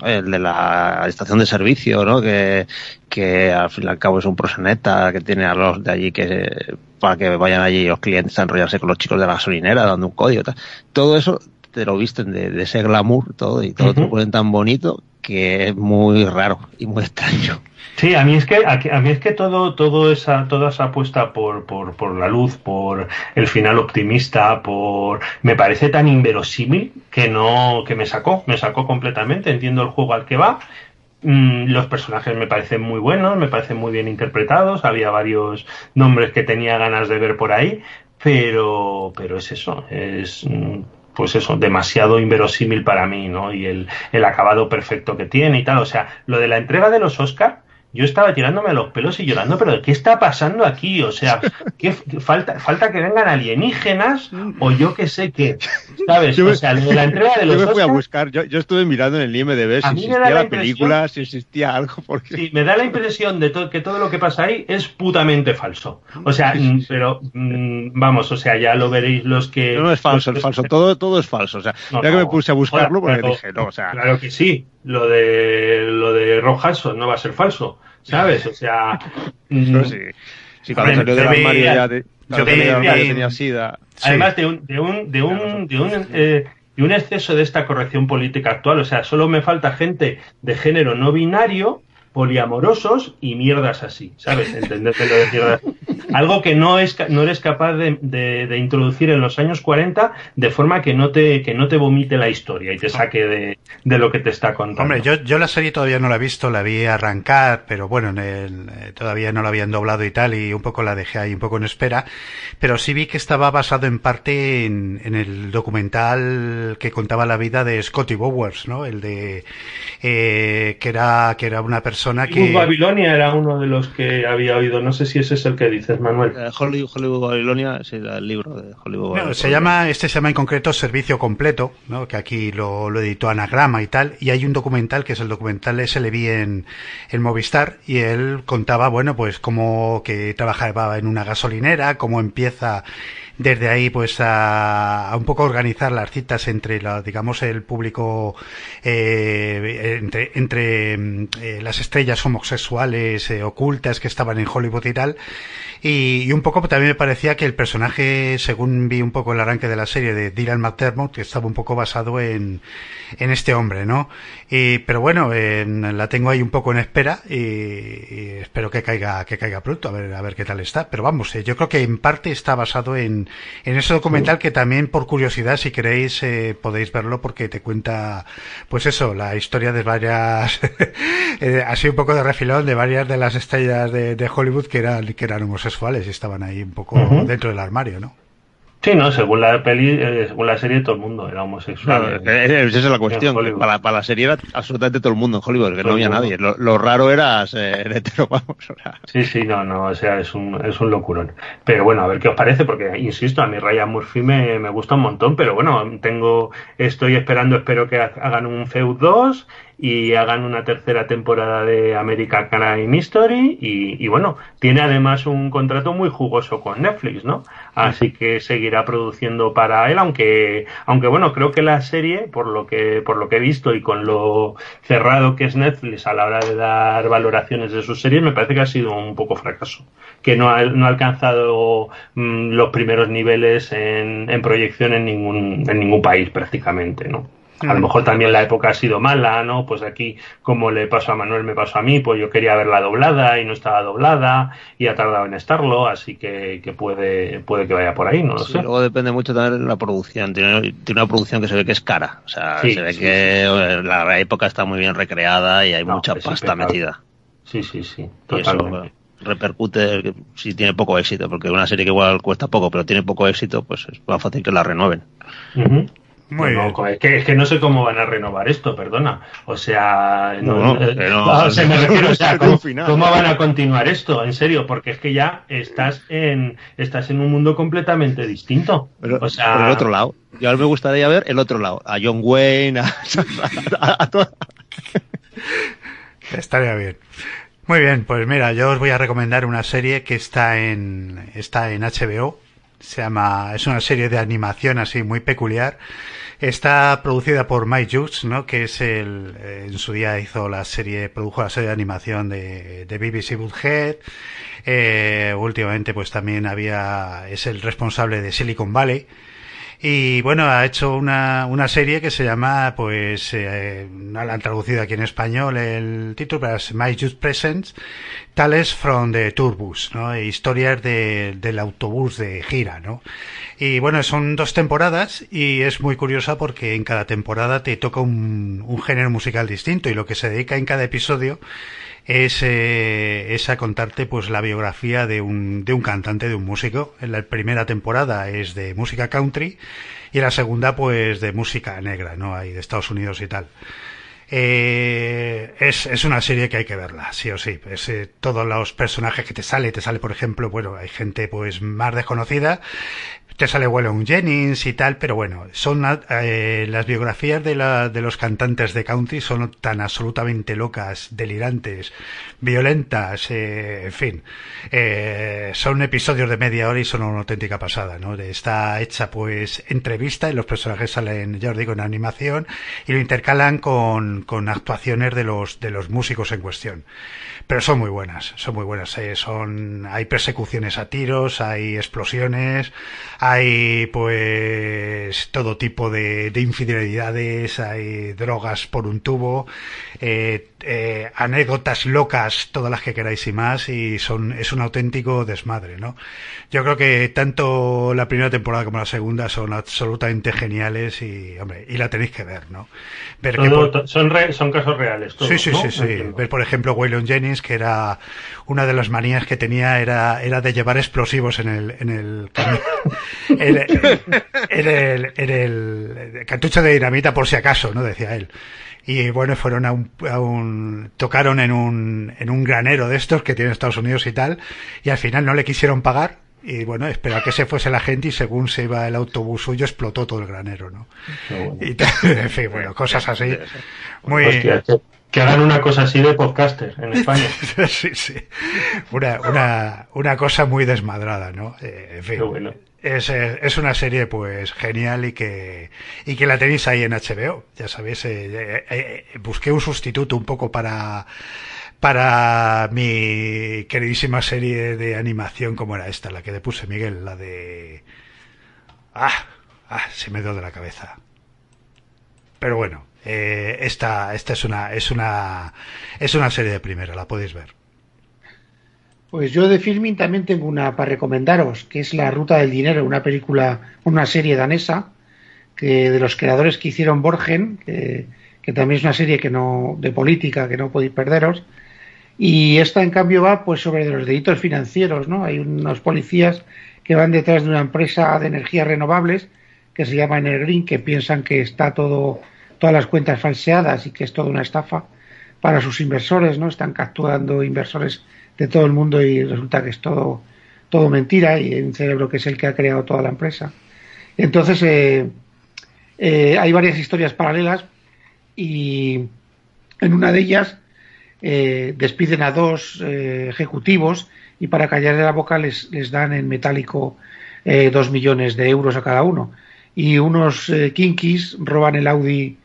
el de la estación de servicio no que que al fin y al cabo es un proseneta que tiene a los de allí que para que vayan allí los clientes a enrollarse con los chicos de la gasolinera dando un código tal. todo eso te lo visten de, de ese glamour todo y todo uh -huh. te lo ponen tan bonito que es muy raro y muy extraño. Sí, a mí es que a, a mí es que todo todo esa toda esa apuesta por, por por la luz, por el final optimista, por me parece tan inverosímil que no que me sacó, me sacó completamente, entiendo el juego al que va. Mm, los personajes me parecen muy buenos, me parecen muy bien interpretados, había varios nombres que tenía ganas de ver por ahí, pero pero es eso, es mm, pues eso, demasiado inverosímil para mí, ¿no? Y el, el acabado perfecto que tiene y tal. O sea, lo de la entrega de los Oscar, yo estaba tirándome a los pelos y llorando, pero ¿qué está pasando aquí? O sea, ¿qué, falta, falta que vengan alienígenas o yo qué sé qué, ¿sabes? Yo me, o sea, la entrega de los Yo me fui Oscar, a buscar, yo, yo, estuve mirando en el IMDB si existía la, la película, si existía algo, porque... Sí, me da la impresión de to que todo lo que pasa ahí es putamente falso. O sea, sí. pero mm, vamos, o sea, ya lo veréis los que... No, no es falso, es falso, todo, todo es falso. O sea, no, ya no, que me puse a buscarlo porque claro, dije, no, o sea... Claro que sí, lo de, lo de Rojaso no va a ser falso. ¿sabes? O sea. No, sí. Sí, cuando salió del armario ya de, yo tenía sida. Además de un, de un, de un, de un, eh, de un exceso de esta corrección política actual. O sea, solo me falta gente de género no binario poliamorosos y mierdas así, ¿sabes? Entenderte lo de mierdas. Algo que no, es, no eres capaz de, de, de, introducir en los años 40 de forma que no te, que no te vomite la historia y te saque de, de lo que te está contando. Hombre, yo, yo la serie todavía no la he visto, la vi arrancar, pero bueno, en el, eh, todavía no la habían doblado y tal, y un poco la dejé ahí un poco en espera, pero sí vi que estaba basado en parte en, en el documental que contaba la vida de Scotty Bowers, ¿no? El de, eh, que era, que era una persona persona que... Babilonia era uno de los que había oído, no sé si ese es el que dices, Manuel. Eh, Hollywood, Hollywood Babilonia es el libro de Hollywood Babilonia. No, se llama, este se llama en concreto Servicio Completo, ¿no? que aquí lo, lo, editó Anagrama y tal, y hay un documental que es el documental ese le vi en, en Movistar, y él contaba, bueno, pues cómo que trabajaba en una gasolinera, cómo empieza desde ahí pues a, a, un poco organizar las citas entre la, digamos el público eh, entre, entre eh, las estrellas homosexuales eh, ocultas que estaban en Hollywood y tal. Y, un poco también me parecía que el personaje según vi un poco el arranque de la serie de Dylan McDermott que estaba un poco basado en, en este hombre no y, pero bueno en, la tengo ahí un poco en espera y, y, espero que caiga que caiga pronto a ver a ver qué tal está. Pero vamos eh, yo creo que en parte está basado en en, ese documental que también por curiosidad si queréis eh, podéis verlo porque te cuenta pues eso la historia de varias eh, así un poco de refilón de varias de las estrellas de, de, Hollywood que eran que eran homosexuales y estaban ahí un poco uh -huh. dentro del armario no Sí, no, según la peli, eh, según la serie, todo el mundo era homosexual. esa es la cuestión. Para, para, la serie era absolutamente todo el mundo en Hollywood, que no había nadie. Lo, raro era ser hetero, vamos. Sí, sí, no, no, o sea, es un, es un locurón. Pero bueno, a ver qué os parece, porque insisto, a mí Ryan Murphy me, me gusta un montón, pero bueno, tengo, estoy esperando, espero que hagan un Feud 2 y hagan una tercera temporada de American Crime History y, y, bueno, tiene además un contrato muy jugoso con Netflix, ¿no? Así que seguirá produciendo para él, aunque, aunque bueno, creo que la serie, por lo que, por lo que he visto y con lo cerrado que es Netflix a la hora de dar valoraciones de sus series, me parece que ha sido un poco fracaso, que no ha, no ha alcanzado mm, los primeros niveles en, en proyección en ningún, en ningún país prácticamente, ¿no? A lo mejor también la época ha sido mala, ¿no? Pues aquí, como le pasó a Manuel, me pasó a mí, pues yo quería verla doblada y no estaba doblada y ha tardado en estarlo, así que, que puede, puede que vaya por ahí, no lo sé. Luego depende mucho también de la producción. Tiene, una producción que se ve que es cara. O sea, se ve que la época está muy bien recreada y hay mucha pasta metida. Sí, sí, sí, totalmente. repercute si tiene poco éxito, porque una serie que igual cuesta poco, pero tiene poco éxito, pues es más fácil que la renueven. Es, que, es que no sé cómo van a renovar esto, perdona. O sea, no, eh, me refiero, o sea, ¿cómo, van a continuar esto? En serio, porque es que ya estás en estás en un mundo completamente distinto. Pero, o sea, por el otro lado. Yo ahora me gustaría ver el otro lado, a John Wayne, a, a, Estaría bien. Muy bien, pues mira, yo os voy a recomendar una serie que está en está en HBO. Se llama es una serie de animación así muy peculiar Está producida por Mike Hughes, ¿no? Que es el, eh, en su día hizo la serie, produjo la serie de animación de, de BBC Woodhead. Eh, últimamente pues también había, es el responsable de Silicon Valley. Y bueno, ha hecho una, una serie que se llama, pues, eh, no la han traducido aquí en español el título, pero es My Youth Presents, Tales from the Tourbus, ¿no? Historias de, del autobús de gira, ¿no? Y bueno, son dos temporadas y es muy curiosa porque en cada temporada te toca un, un género musical distinto y lo que se dedica en cada episodio es, eh, es a contarte pues la biografía de un, de un cantante, de un músico. En la primera temporada es de música country y la segunda pues de música negra, ¿no? Ahí de Estados Unidos y tal. Eh, es, es, una serie que hay que verla, sí o sí. Es, eh, todos los personajes que te sale, te sale, por ejemplo, bueno, hay gente pues más desconocida, te sale Waylon Jennings y tal, pero bueno, son eh, las biografías de, la, de los cantantes de country son tan absolutamente locas, delirantes, violentas, eh, en fin, eh, son episodios de media hora y son una auténtica pasada, ¿no? Está hecha pues entrevista y los personajes salen, ya os digo, en animación y lo intercalan con, con actuaciones de los, de los músicos en cuestión pero son muy buenas, son muy buenas. Eh, son, hay persecuciones a tiros, hay explosiones, hay pues todo tipo de, de infidelidades, hay drogas por un tubo, eh, eh, anécdotas locas, todas las que queráis y más, y son, es un auténtitico desmadre, ¿no? Yo creo que tanto la primera temporada como la segunda son absolutamente geniales y, hombre, y la tenéis que ver, ¿no? Ver son, son casos reales, todos, Sí, sí, sí, sí. Ver, por ejemplo, Waylon Jennings, que era una de las manías que tenía, era, era de llevar explosivos en el, en el, en el, en el cartucho de dinamita por si acaso, ¿no? Decía él y bueno, fueron a un, a un, tocaron en un, en un granero de estos que tiene Estados Unidos y tal, y al final no le quisieron pagar, y bueno, espera que se fuese la gente y según se iba el autobús suyo explotó todo el granero, ¿no? Y en fin, bueno, cosas así. Muy... que, hagan una cosa así de podcaster en España. sí, sí. Una, una, una cosa muy desmadrada, ¿no? Eh, en fin. bueno es, es, una serie pues genial y que y que la tenéis ahí en HBO ya sabéis eh, eh, eh, busqué un sustituto un poco para para mi queridísima serie de animación como era esta la que le puse Miguel la de ah, ah se me dio de la cabeza. Pero bueno esta esta es una es una es una serie de primera la podéis ver pues yo de filming también tengo una para recomendaros, que es La Ruta del Dinero, una película, una serie danesa, que de los creadores que hicieron Borgen, que, también es una serie que no, de política que no podéis perderos. Y esta en cambio va pues sobre los delitos financieros, ¿no? Hay unos policías que van detrás de una empresa de energías renovables que se llama Energreen, que piensan que está todo, todas las cuentas falseadas y que es toda una estafa para sus inversores, ¿no? Están capturando inversores de todo el mundo y resulta que es todo, todo mentira y hay un cerebro que es el que ha creado toda la empresa. Entonces, eh, eh, hay varias historias paralelas y en una de ellas eh, despiden a dos ejecutivos y para callarle la boca les, les dan en metálico dos millones de euros a cada uno. Y unos kinkis roban el Audi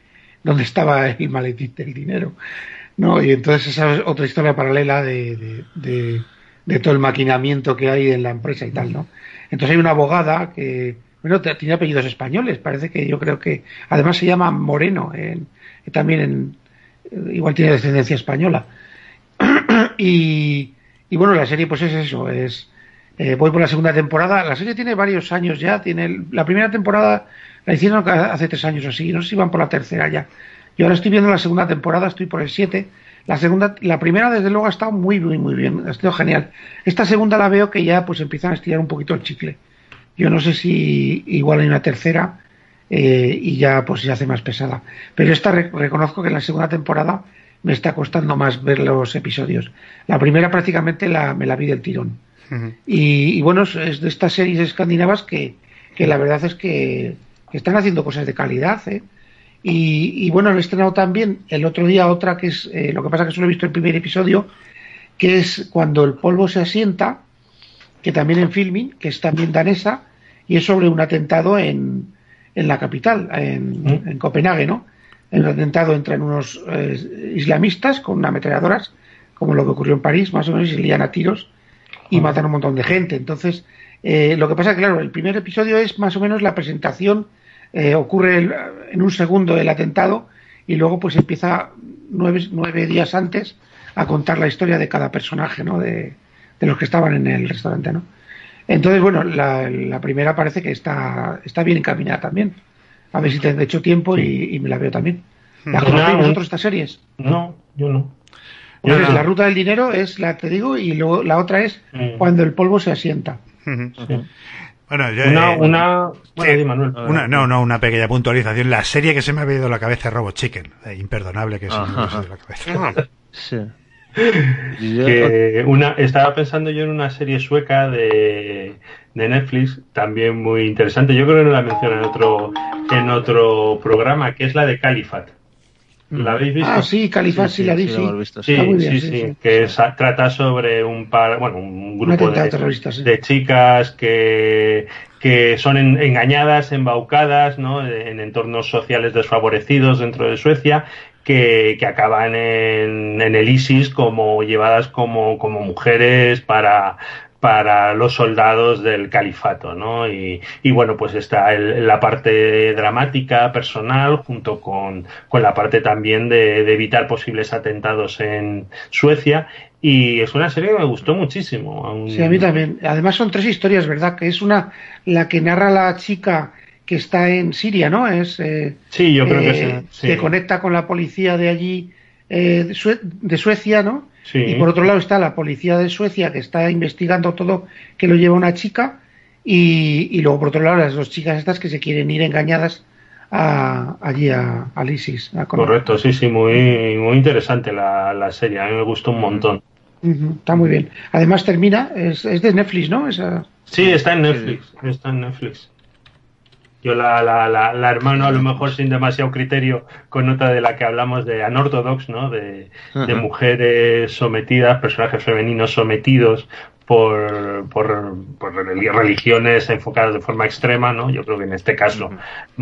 donde estaba el maletín del dinero. ¿No? Y entonces esa es otra historia paralela de, de, todo el maquinamiento que hay en la empresa y tal, ¿no? Entonces hay una abogada que, bueno, tiene apellidos españoles, parece que yo creo que, además se llama Moreno, también en, igual tiene descendencia española. y, y bueno, la serie pues es eso, es... Eh, voy por la segunda temporada. La serie tiene varios años ya. Tiene la primera temporada la hicieron hace tres años o así. No sé si van por la tercera ya. Yo ahora estoy viendo la segunda temporada, estoy por el 7. La segunda, la primera desde luego ha estado muy, muy, muy bien, ha estado genial. Esta segunda la veo que ya pues empiezan a estirar un poquito el chicle. Yo no sé si igual hay una tercera eh, y ya pues se hace más pesada. Pero esta reconozco que en la segunda temporada me está costando más ver los episodios. La primera prácticamente la, me la vi del tirón. y, bueno, es de estas series escandinavas que, que la verdad es que, que están haciendo cosas de calidad. ¿eh? Y, bueno, he estrenado también el otro día otra que es, eh, lo que pasa que solo he visto el primer episodio, que es cuando el polvo se asienta, que también en filming, que es también danesa, y es sobre un atentado en, en la capital, en, mm. en Copenhague, ¿no? En un atentado entran unos eh, islamistas con ametralladoras, como lo que ocurrió en París, más o menos, y se lían a tiros y matan a un montón de gente. Entonces, eh, lo que pasa claro, el primer episodio es más o menos la presentación eh, ocurre en un segundo el atentado y luego pues empieza nueve, nueve, días antes a contar la historia de cada personaje, ¿no? De, los que estaban en el restaurante, ¿no? Entonces, bueno, la, primera parece que está, está bien encaminada también. A ver si te hecho tiempo y, me la veo también. ¿La conocéis vosotros estas series? No, yo no. Pues la ruta del dinero es la que digo y luego la otra es mm. cuando el polvo se asienta. Bueno, una, eh, una, una, no, no, una pequeña puntualización. La serie que se me ha venido a la cabeza es Robot Chicken. Eh, imperdonable que se me ha venido a la cabeza. sí. que una, estaba pensando yo en una serie sueca de, de, Netflix, también muy interesante. Yo creo que no la mencioné en otro, en otro programa, que es la de Califat. ¿La habéis visto? Ah, sí, Califat sí, la vi, sí. Sí, sí, sí, que trata sobre un par, bueno, un grupo de, de, chicas que, que son engañadas, embaucadas, ¿no? En entornos sociales desfavorecidos dentro de Suecia, que, que acaban en, en, el ISIS como llevadas como, como mujeres para, para los soldados del califato, ¿no? Y, y bueno, pues está el, la parte dramática, personal, junto con, con la parte también de, de, evitar posibles atentados en Suecia. Y es una serie que me gustó muchísimo. Sí, a mí también. Además son tres historias, ¿verdad? Que es una, la que narra la chica que está en Siria, ¿no? Es, eh, sí, yo creo que eh, sí. Que conecta con la policía de allí, eh, de Suecia, ¿no? Y por otro lado está la policía de Suecia que está investigando todo que lo lleva una chica y, luego por otro lado las dos chicas estas que se quieren ir engañadas a, allí a, ISIS. Correcto, sí, sí, muy, muy interesante la, la serie, a mí me gustó un montón. está muy bien. Además termina, es, es de Netflix, ¿no? Esa... Sí, está en Netflix, está en Netflix. Yo la, la, la, hermano, a lo mejor sin demasiado criterio, con nota de la que hablamos de Anorthodox, ¿no? De, de mujeres sometidas, personajes femeninos sometidos por, por, por, religiones enfocadas de forma extrema, ¿no? Yo creo que en este caso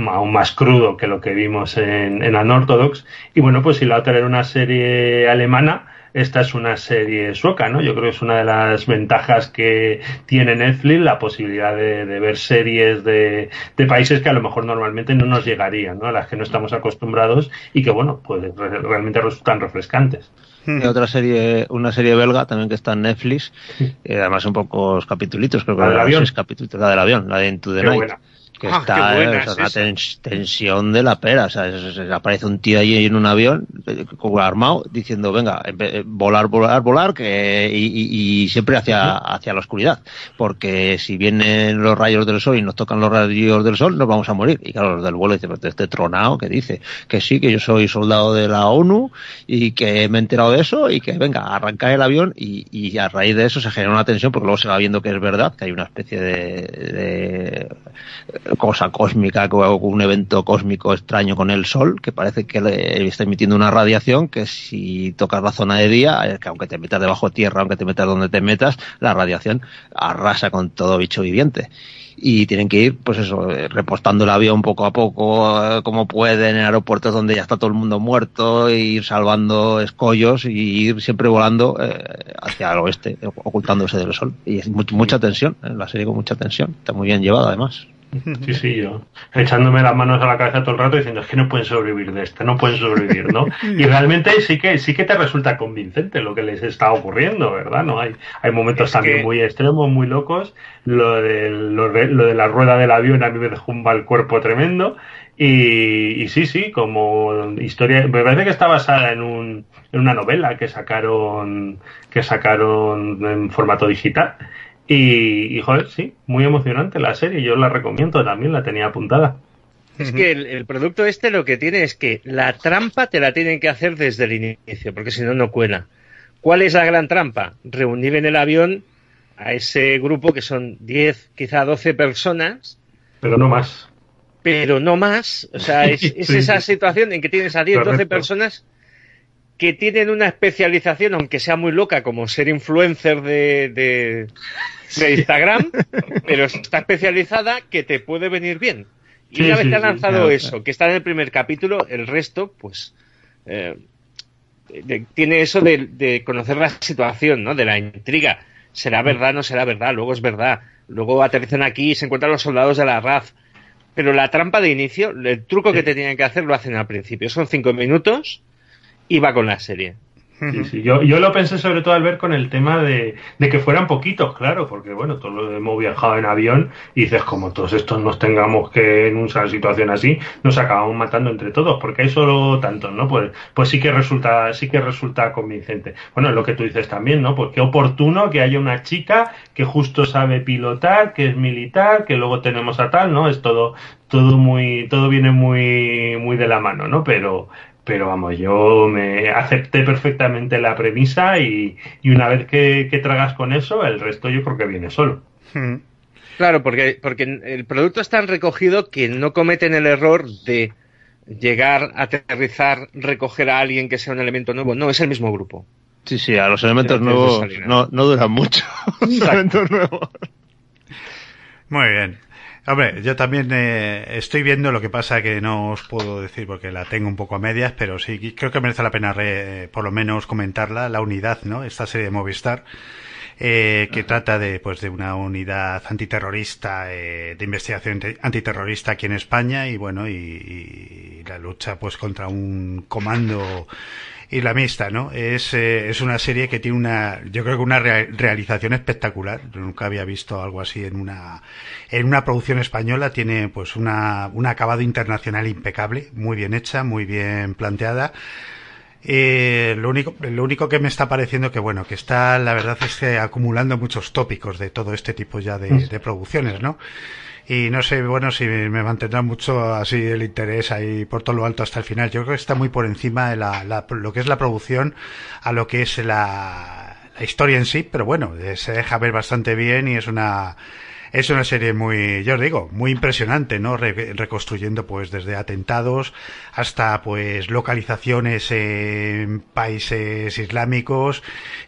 aún más crudo que lo que vimos en, en Anorthodox. Y bueno, pues si la otra era una serie alemana, esta es una serie sueca, ¿no? Yo creo que es una de las ventajas que tiene Netflix, la posibilidad de, ver series de, países que a lo mejor normalmente no nos llegarían, ¿no? A las que no estamos acostumbrados y que, bueno, pues realmente resultan refrescantes. Y otra serie, una serie belga también que está en Netflix, eh, además son pocos capítulos, creo que la del avión. capítulos, la del avión, la de Into the Night. Que ah, está es una tensión de la pera. O sea, aparece un tío ahí en un avión eh, armado diciendo, venga, eh, volar, volar, volar, que, y, siempre hacia, hacia la oscuridad. Porque si vienen los rayos del sol y nos tocan los rayos del sol, nos vamos a morir. Y claro, los del vuelo dicen, este tronado que dice que sí, que yo soy soldado de la ONU y que me he enterado de eso y que venga, arrancar el avión y, y a raíz de eso se genera una tensión porque luego se va viendo que es verdad, que hay una especie de cosa cósmica, un evento cósmico extraño con el Sol, que parece que le está emitiendo una radiación que si tocas la zona de día, que aunque te metas debajo de tierra, aunque te metas donde te metas, la radiación arrasa con todo bicho viviente y tienen que ir, pues eso, repostando el avión poco a poco, eh, como pueden, en aeropuertos donde ya está todo el mundo muerto, e ir salvando escollos y ir siempre volando eh, hacia el oeste, ocultándose del sol. Y es mucha tensión, en la serie con mucha tensión, está muy bien llevado además. Sí, sí, yo echándome las manos a la cabeza todo el rato diciendo es que no pueden sobrevivir de esta, no pueden sobrevivir, ¿no? Y realmente sí que sí que te resulta convincente lo que les está ocurriendo, ¿verdad? No hay hay momentos también muy extremos, muy locos. Lo de, lo de, la rueda del avión a mí me dejó un mal cuerpo tremendo. Y, y, sí, sí, como historia, me parece que está basada en, un, en una novela que sacaron que sacaron en formato digital y, y, joder, sí, muy emocionante la serie. Yo la recomiendo también, la tenía apuntada. Es que el, producto este lo que tiene es que la trampa te la tienen que hacer desde el inicio, porque si no, no cuela. ¿Cuál es la gran trampa? Reunir en el avión a ese grupo que son 10, quizá 12 personas. Pero no más. Pero no más. O sea, es, esa situación en que tienes a 10, 12 personas que tienen una especialización, aunque sea muy loca, como ser influencer de, de Instagram, pero está especializada que te puede venir bien. Y una vez que ha lanzado eso, que está en el primer capítulo, el resto, pues, eh, tiene eso de, conocer la situación, ¿no? De la intriga. ¿Será verdad, no será verdad? Luego es verdad. Luego aterrizan aquí y se encuentran los soldados de la RAF. Pero la trampa de inicio, el truco que te tienen que hacer lo hacen al principio. Son cinco minutos y va con la serie. Sí, sí. Yo, yo lo pensé sobre todo al ver con el tema de, de, que fueran poquitos, claro, porque bueno, todos hemos viajado en avión y dices, como todos estos nos tengamos que en una situación así, nos acabamos matando entre todos, porque hay solo tantos, ¿no? Pues, pues sí que resulta, sí que resulta convincente. Bueno, lo que tú dices también, ¿no? Pues qué oportuno que haya una chica que justo sabe pilotar, que es militar, que luego tenemos a tal, ¿no? Es todo, todo muy, todo viene muy, muy de la mano, ¿no? Pero, pero vamos, yo me acepté perfectamente la premisa y, una vez que, tragas con eso, el resto yo creo que viene solo. Hmm. Claro, porque, porque el producto es tan recogido que no cometen el error de llegar, a aterrizar, recoger a alguien que sea un elemento nuevo. No, es el mismo grupo. Sí, sí, a los elementos nuevos no, no duran mucho. elementos nuevos. Muy bien. Hombre, yo también eh, estoy viendo lo que pasa que no os puedo decir porque la tengo un poco a medias, pero sí creo que merece la pena por lo menos comentarla, la unidad, ¿no? Esta serie de Movistar. Eh, que trata de pues de una unidad antiterrorista eh, de investigación antiterrorista aquí en España y bueno y, y, la lucha pues contra un comando y la mixta, ¿no? Es, eh, es una serie que tiene una, yo creo que una realización espectacular. nunca había visto algo así en una, en una producción española. Tiene pues una, un acabado internacional impecable, muy bien hecha, muy bien planteada. Eh, lo único, lo único que me está pareciendo que bueno, que está, la verdad es que acumulando muchos tópicos de todo este tipo ya de, de producciones, ¿no? Y no sé, bueno, si me mantendrá mucho así el interés ahí por todo lo alto hasta el final. Yo creo que está muy por encima de la, lo que es la producción a lo que es la, la historia en sí, pero bueno, eh, se deja ver bastante bien y es una es una serie muy, yo os digo, muy impresionante, ¿no? reconstruyendo pues desde atentados hasta pues localizaciones en países islámicos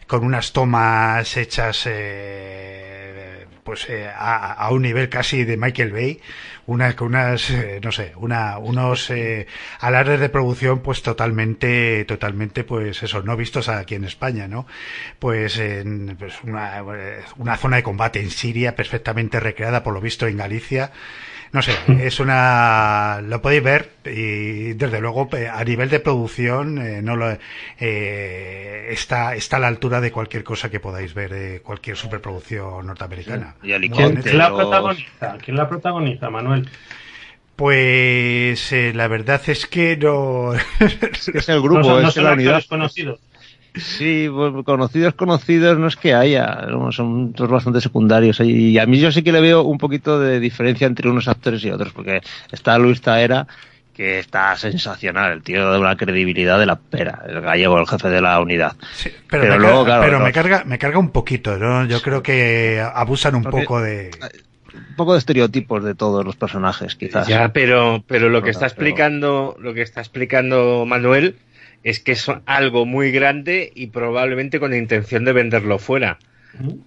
con unas tomas hechas eh, pues eh, a, un nivel casi de Michael Bay, una, unas, eh, no sé, una, unos eh, alardes de producción pues totalmente, totalmente pues eso, no vistos aquí en España, ¿no? Pues en pues una, una zona de combate en Siria perfectamente recreada por lo visto en Galicia, no sé, es una. Lo podéis ver y desde luego a nivel de producción eh, no lo eh, está está a la altura de cualquier cosa que podáis ver de cualquier superproducción norteamericana. ¿Quién, la protagoniza? ¿Quién la protagoniza, Manuel? Pues eh, la verdad es que no. es el grupo, es la unidad. Conocidos. Sí, conocidos, conocidos no es que haya, son todos bastante secundarios. Y a mí yo sí que le veo un poquito de diferencia entre unos actores y otros, porque está Luis Taera, que está sensacional, el tío de una credibilidad de la pera, el gallego, el jefe de la unidad. pero, me, luego, carga, pero me, carga, me carga un poquito, ¿no? Yo creo que abusan un poco de un poco de estereotipos de todos los personajes, quizás. Ya, pero, pero lo que está explicando, lo que está explicando Manuel es que es algo muy grande y probablemente con la intención de venderlo fuera.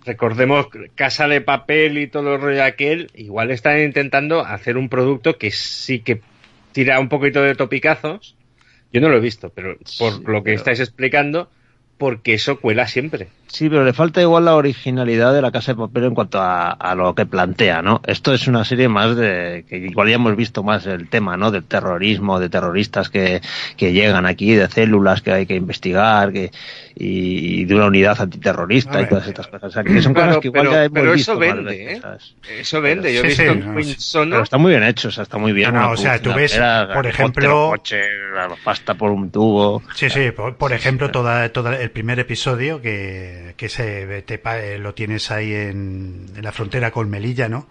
Recordemos Casa de Papel y todo el rollo aquel, igual están intentando hacer un producto que sí que tira un poquito de topicazos. Yo no lo he visto, pero por lo que estáis explicando, porque eso cuela siempre. Sí, pero le falta igual la originalidad de la Casa de Papel en cuanto a, lo que plantea, ¿no? Esto es una serie más de que igual ya hemos visto más el tema, ¿no? Del terrorismo, de terroristas que, que llegan aquí, de células que hay que investigar, que y, de una unidad antiterrorista y todas estas cosas. O sea, que son cosas que igual pero, ya hemos pero visto eso vende, ¿eh? Eso vende. Yo he visto Pero está muy bien hecho, o sea, está muy bien. No, o sea, tú ves, por ejemplo, coche, la pasta por un tubo. Sí, sí, por, ejemplo, toda, toda el primer episodio que, que se te, eh, lo tienes ahí en, en la frontera con Melilla, ¿no?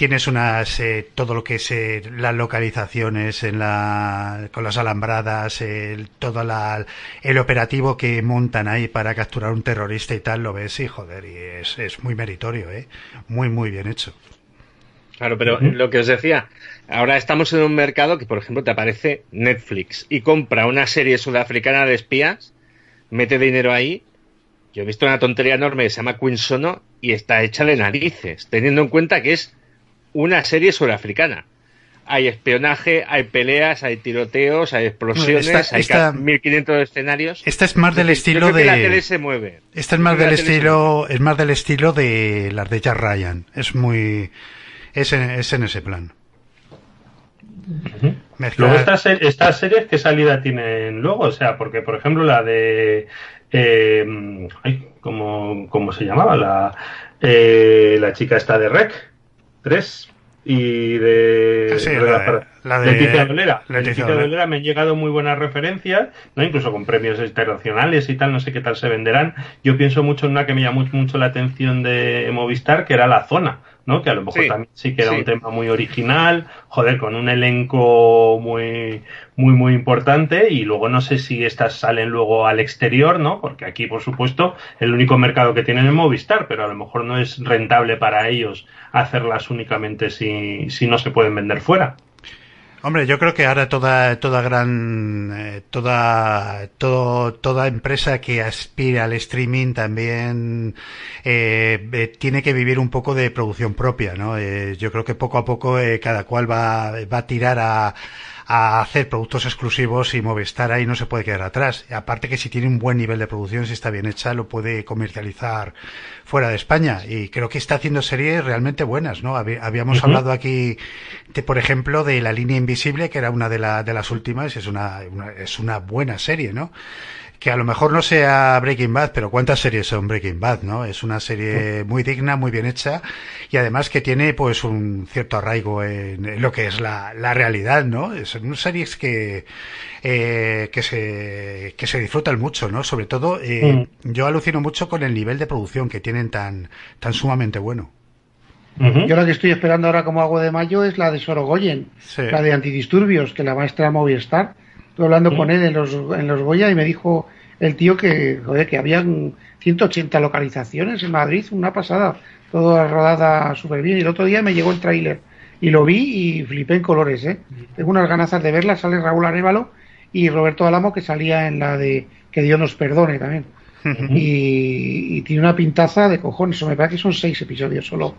tienes unas eh, todo lo que es eh, las localizaciones en la con las alambradas el, todo la, el operativo que montan ahí para capturar un terrorista y tal lo ves y joder y es, es muy meritorio eh muy muy bien hecho. Claro pero lo que os decía ahora estamos en un mercado que por ejemplo te aparece Netflix y compra una serie sudafricana de espías mete dinero ahí yo he visto una tontería enorme que se llama Queen Sono y está hecha de narices teniendo en cuenta que es una serie surafricana. Hay espionaje, hay peleas, hay tiroteos, hay explosiones, hay 1500 escenarios. Esta es más del estilo de la tele se mueve. Esta es más del estilo es más del estilo de las de Jack Ryan. Es muy es en, es en ese plan. Luego estas, estas series qué salida tienen luego, o sea, porque por ejemplo la de eh, ay, ¿cómo, se llamaba? La, eh, la chica esta de Rec, 3 y de, la, de, Leticia Dolera. Leticia Dolera me han llegado muy buenas referencias, ¿no? incluso con premios internacionales y tal, no sé qué tal se venderán. Yo pienso mucho en una que me llamó mucho la atención de Movistar, que era La Zona, ¿no? Que a lo mejor también sí que era un tema muy original, joder, con un elenco muy, muy, muy importante y luego no sé si estas salen luego al exterior, ¿no? Porque aquí, por supuesto, el único mercado que tienen es Movistar, pero a lo mejor no es rentable para ellos hacerlas únicamente si, si no se pueden vender fuera. Hombre, yo creo que ahora toda toda gran eh, toda todo, toda empresa que aspira al streaming también eh, eh, tiene que vivir un poco de producción propia, ¿no? yo creo que poco a poco cada cual va va a tirar a a hacer productos exclusivos y Movistar ahí no se puede quedar atrás. Aparte que si tiene un buen nivel de producción, si está bien hecha, lo puede comercializar fuera de España. Y creo que está haciendo series realmente buenas, ¿no? Habíamos hablado aquí, de, por ejemplo, de La Línea Invisible, que era una de, de las últimas, es una, es una buena serie, ¿no? Que a lo mejor no sea Breaking Bad, pero ¿cuántas series son Breaking Bad, no? Es una serie muy digna, muy bien hecha y además que tiene pues un cierto arraigo en, lo que es la, la, realidad, ¿no? Son series que, eh, que, se, que se disfrutan mucho, ¿no? Sobre todo, eh, mm. yo alucino mucho con el nivel de producción que tienen tan, tan sumamente bueno. Yo la que estoy esperando ahora como agua de mayo es la de Sorogoyen, la de antidisturbios, que la maestra Movistar Estuve hablando con él en los, en los Goya y me dijo el tío que, joder, que habían 180 localizaciones en Madrid, una pasada, toda rodada súper bien. Y el otro día me llegó el tráiler y lo vi y flipé en colores, ¿eh? Tengo unas ganazas de verla, sale Raúl Arevalo y Roberto Alamo que salía en la de Que Dios nos perdone también. y, y, tiene una pintaza de cojones, me parece que son seis episodios solo.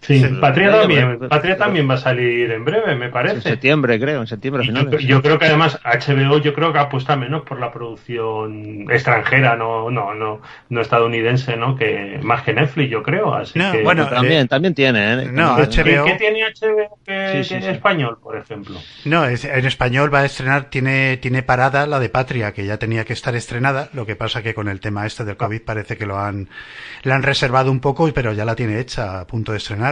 Sí, Patria, también, Patria también va a salir en breve, me parece. En septiembre, creo, en septiembre. Finales. Yo, creo que además HBO yo creo que apuesta menos por la producción extranjera, no, no, no, no estadounidense, ¿no? Que más que Netflix, yo creo. Así que, bueno, también, también tiene, ¿eh? No, HBO. ¿Qué, tiene HBO que tiene español, por ejemplo? No, en español va a estrenar, tiene, tiene parada la de Patria, que ya tenía que estar estrenada. Lo que pasa que con el tema este del COVID parece que lo han, la han reservado un poco, pero ya la tiene hecha a punto de estrenar.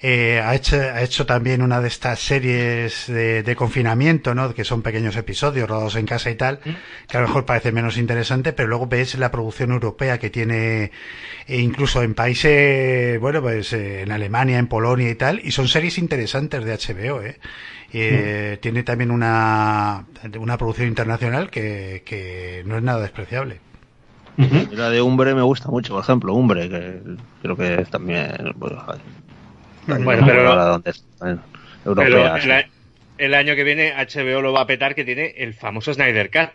Eh, ha, hecho, ha hecho también una de estas series de, confinamiento, ¿no? Que son pequeños episodios rodados en casa y tal, que a lo mejor parece menos interesante, pero luego ves la producción europea que tiene, e incluso en países, bueno, pues eh, en Alemania, en Polonia y tal, y son series interesantes de HBO, ¿eh? eh Tiene también una, una producción internacional que, que no es nada despreciable. La de Umbre me gusta mucho, por ejemplo, Umbre, que creo que es también. Bueno, pero, el, año que viene HBO lo va a petar que tiene el famoso Snyder Cut.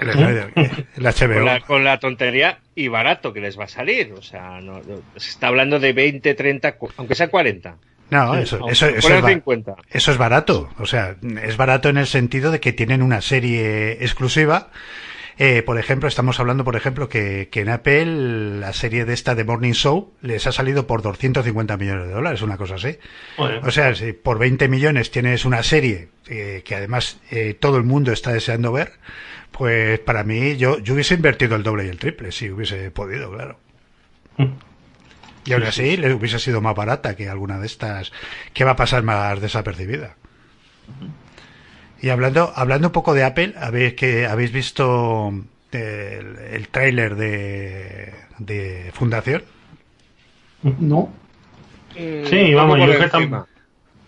El, HBO. Con la, tontería y barato que les va a salir. O sea, no, se está hablando de 20, 30, aunque sea 40. No, eso, eso, eso, es, eso es barato. O sea, es barato en el sentido de que tienen una serie exclusiva eh, por ejemplo, estamos hablando, por ejemplo, que, que, en Apple la serie de esta de Morning Show les ha salido por 250 millones de dólares, una cosa así. O sea, si por 20 millones tienes una serie eh, que además eh, todo el mundo está deseando ver, pues para mí yo, yo hubiese invertido el doble y el triple, si hubiese podido, claro. Y aún así le hubiese sido más barata que alguna de estas que va a pasar más desapercibida. Y hablando, hablando un poco de Apple, habéis que habéis visto el, el tráiler de, de Fundación. No. Sí, vamos, yo que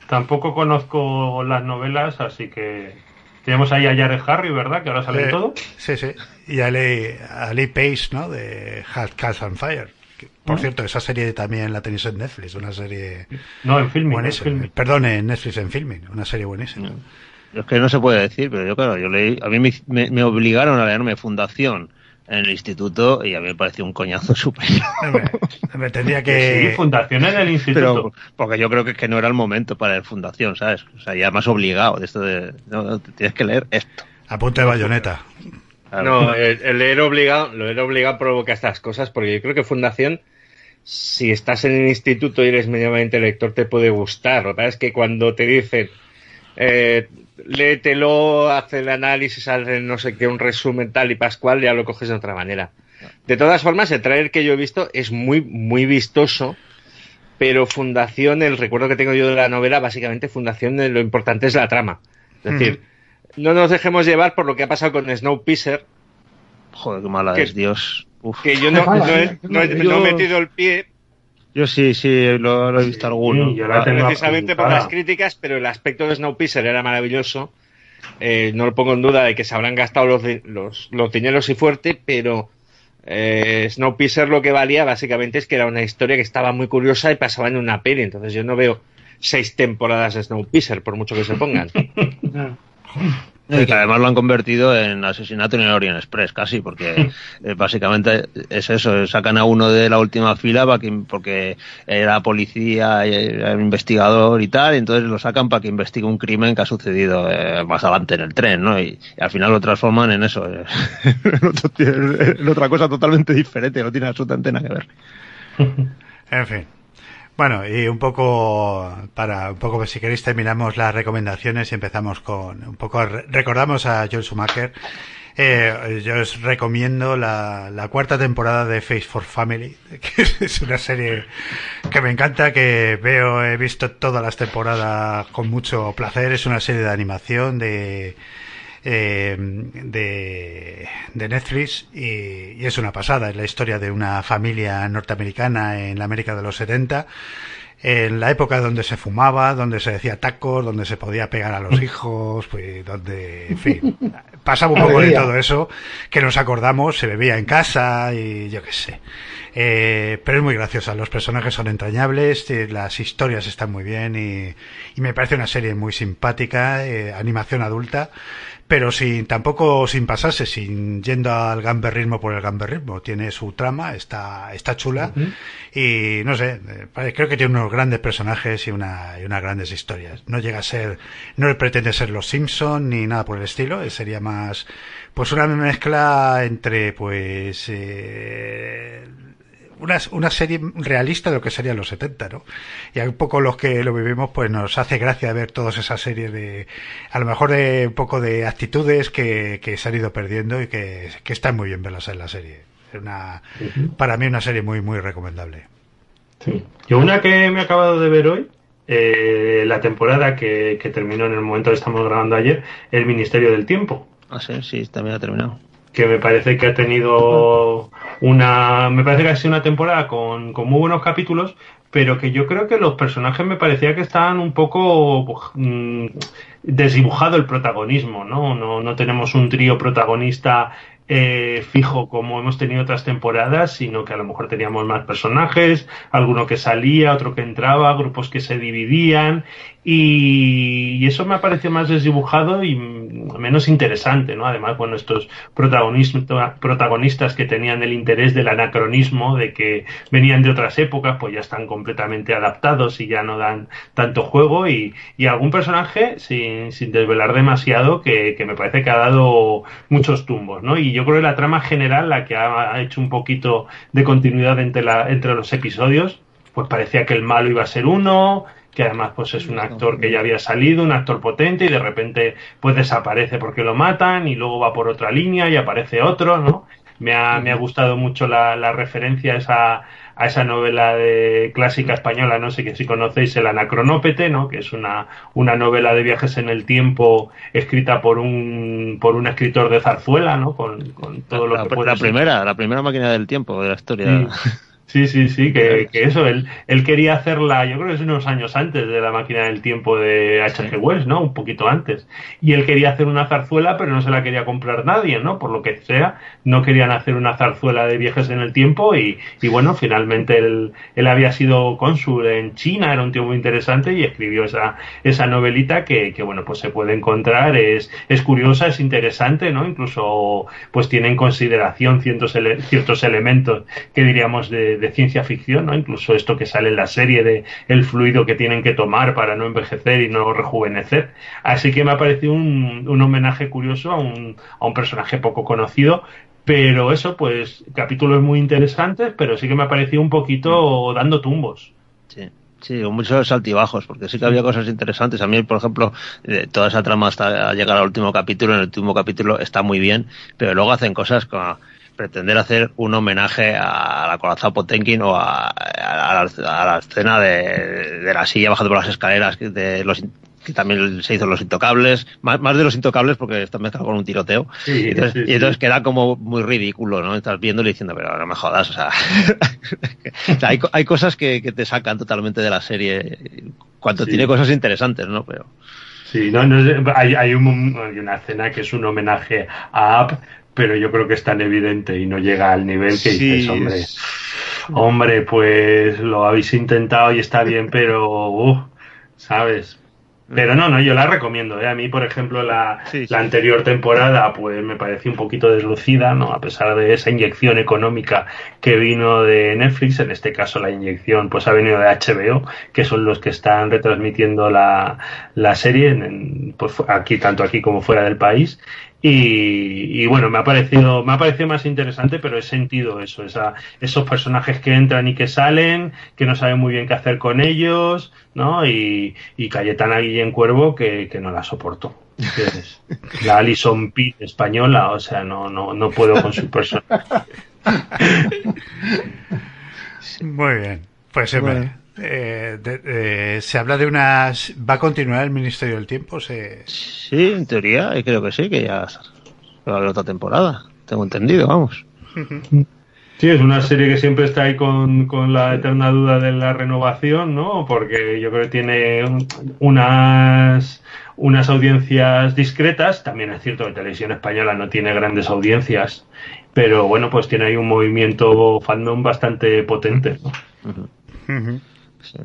tampoco conozco las novelas, así que tenemos ahí a Jared Harry, ¿verdad? Que ahora sale eh, todo. Sí, sí. Y a Lee, a Lee Pace, ¿no? De Hard Cast and Fire. Por cierto, esa serie también la tenéis en Netflix, una serie. No, en filming. Perdón, en Netflix en filming, una serie buenísima. Es que no se puede decir, pero yo, claro, yo leí, a mí me, obligaron a leerme Fundación en el instituto y a mí me pareció un coñazo súper. Me tendría que. Sí, Fundación en el instituto. porque yo creo que, que no era el momento para leer Fundación, ¿sabes? O sea, ya más obligado de esto de. No, tienes que leer esto. A punto de bayoneta. No, el, leer obligado, lo leer obligado provoca estas cosas porque yo creo que Fundación si estás en el instituto y eres medianamente lector, te puede gustar. Lo que pasa es que cuando te dicen, eh, léetelo, hace el análisis, hace no sé qué, un resumen tal y pascual, ya lo coges de otra manera. De todas formas, el trailer que yo he visto es muy, muy vistoso, pero Fundación, el recuerdo que tengo yo de la novela, básicamente Fundación, lo importante es la trama. Es decir, no nos dejemos llevar por lo que ha pasado con Snowpiercer. Joder, qué mala es, Dios. Que yo no, he, metido el pie, yo sí, sí, lo, he visto alguno. precisamente por las críticas, pero el aspecto de Snowpiercer era maravilloso. Eh, no lo pongo en duda de que se habrán gastado los, los, los dineros y fuerte, pero eh, Snowpiercer lo que valía básicamente es que era una historia que estaba muy curiosa y pasaba en una peli. Entonces yo no veo seis temporadas de Snowpiercer, por mucho que se pongan. Y que además lo han convertido en asesinato en el Orient Express, casi, porque eh, básicamente es eso, sacan a uno de la última fila para que, porque era policía, era investigador y tal, y entonces lo sacan para que investigue un crimen que ha sucedido eh, más adelante en el tren, ¿no? Y, al final lo transforman en eso, eh, en otra cosa totalmente diferente, no tiene absolutamente nada que ver. en fin. Bueno, y un poco para un poco si queréis terminamos las recomendaciones y empezamos con un poco recordamos a Joel Schumacher. Eh, yo os recomiendo la, la, cuarta temporada de Face for Family, que es una serie que me encanta, que veo, he visto todas las temporadas con mucho placer. Es una serie de animación de eh, de, de, Netflix y, es una pasada. Es la historia de una familia norteamericana en la América de los 70 en la época donde se fumaba, donde se decía tacos, donde se podía pegar a los hijos, pues donde, en fin, pasaba un poco de todo eso, que nos acordamos, se bebía en casa y yo qué sé. Eh, pero es muy graciosa, los personajes son entrañables, eh, las historias están muy bien y, y me parece una serie muy simpática, eh, animación adulta, pero sin tampoco sin pasarse, sin yendo al gamberrismo por el gamberrismo. Tiene su trama, está, está chula y no sé, eh, creo que tiene unos grandes personajes y, una, y unas grandes historias. No llega a ser, no pretende ser los Simpson ni nada por el estilo, sería más pues una mezcla entre pues eh, una, una serie realista de lo que serían los 70, ¿no? Y un poco los que lo vivimos, pues nos hace gracia ver todas esas series de, a lo mejor de un poco de actitudes que, que se han ido perdiendo y que, que están muy bien verlas en la serie. Es una, para mí una serie muy, muy recomendable. Sí. Yo una que me he acabado de ver hoy, eh, la temporada que, que terminó en el momento que estamos grabando ayer, El Ministerio del Tiempo. Ah, sí, sí, también ha terminado que me parece que ha tenido una me parece que ha sido una temporada con, con muy buenos capítulos pero que yo creo que los personajes me parecía que estaban un poco pues, mm, desdibujado el protagonismo, ¿no? ¿no? No tenemos un trío protagonista eh, fijo como hemos tenido otras temporadas, sino que a lo mejor teníamos más personajes, alguno que salía, otro que entraba, grupos que se dividían y, eso me ha parecido más desdibujado y menos interesante, ¿no? Además, bueno, estos protagonistas que tenían el interés del anacronismo, de que venían de otras épocas, pues ya están completamente adaptados y ya no dan tanto juego y, y algún personaje, sin, sin desvelar demasiado, que, que, me parece que ha dado muchos tumbos, ¿no? Y yo creo que la trama general, la que ha, hecho un poquito de continuidad entre, la, entre los episodios, pues parecía que el malo iba a ser uno, que además pues es un actor que ya había salido, un actor potente y de repente pues desaparece porque lo matan y luego va por otra línea y aparece otro, ¿no? Me ha, me ha gustado mucho la, la referencia a esa, a esa novela de clásica española, no sé que si conocéis, El Anacronópete, ¿no? que es una, una novela de viajes en el tiempo escrita por un, por un escritor de zarzuela, ¿no? con, con todo la, lo que puede La primera, la primera máquina del tiempo de la historia. Sí. Sí, sí, sí, que, que, eso, él, él quería hacerla, yo creo que es unos años antes de la máquina del tiempo de H.G. Wells, ¿no? Un poquito antes. Y él quería hacer una zarzuela, pero no se la quería comprar nadie, ¿no? Por lo que sea, no querían hacer una zarzuela de viajes en el tiempo y, y bueno, finalmente él, él había sido cónsul en China, era un tío muy interesante y escribió esa, esa novelita que, que bueno, pues se puede encontrar, es, es curiosa, es interesante, ¿no? Incluso, pues tiene en consideración ciertos, ele ciertos elementos que diríamos de de ciencia ficción, ¿no? Incluso esto que sale en la serie de el fluido que tienen que tomar para no envejecer y no rejuvenecer. Así que me ha parecido un, homenaje curioso a un, a un personaje poco conocido, pero eso, pues, capítulos muy interesantes, pero sí que me ha parecido un poquito dando tumbos. Sí. Sí, muchos altibajos, porque sí que había cosas interesantes. A mí, por ejemplo, eh, toda esa trama hasta llegar al último capítulo, en el último capítulo está muy bien, pero luego hacen cosas como pretender hacer un homenaje a la corazón Potenkin o a, a, la, a, la, escena de, de, la silla bajando por las escaleras de los que también se hizo los intocables, más, más de los intocables porque está mezclado con un tiroteo. Sí, y, entonces, sí, sí. y entonces queda como muy ridículo, ¿no? Estás viéndolo y diciendo, pero no me jodas, o sea, o sea hay, hay, cosas que, que, te sacan totalmente de la serie cuando tiene cosas interesantes, ¿no? Pero... Sí, no, no hay, hay, un, hay una escena que es un homenaje a App, pero yo creo que es tan evidente y no llega al nivel que sí, dices, hombre, es... hombre, pues lo habéis intentado y está bien, pero, uh, ¿sabes? Pero no, no, yo la recomiendo. ¿eh? A mí, por ejemplo, la, sí, sí. la, anterior temporada, pues me pareció un poquito deslucida, ¿no? A pesar de esa inyección económica que vino de Netflix, en este caso la inyección, pues ha venido de HBO, que son los que están retransmitiendo la, la serie, en, pues aquí, tanto aquí como fuera del país. Y, y, bueno, me ha parecido, me ha parecido más interesante, pero he sentido eso, esa, esos personajes que entran y que salen, que no saben muy bien qué hacer con ellos, ¿no? Y, y Cayetana Guillén Cuervo, que, que no la soporto. Es la Alison Pitt española, o sea, no, no, no puedo con su personaje. Muy bien, pues bueno. Eh, de, de, se habla de unas va a continuar el Ministerio del Tiempo se... sí en teoría creo que sí que ya va a haber otra temporada tengo entendido vamos Sí, es una serie que siempre está ahí con, con, la eterna duda de la renovación, ¿no? Porque yo creo que tiene unas, unas audiencias discretas. También es cierto que Televisión Española no tiene grandes audiencias, pero bueno, pues tiene ahí un movimiento fandom bastante potente, ¿no? Uh -huh. Uh -huh. Sí.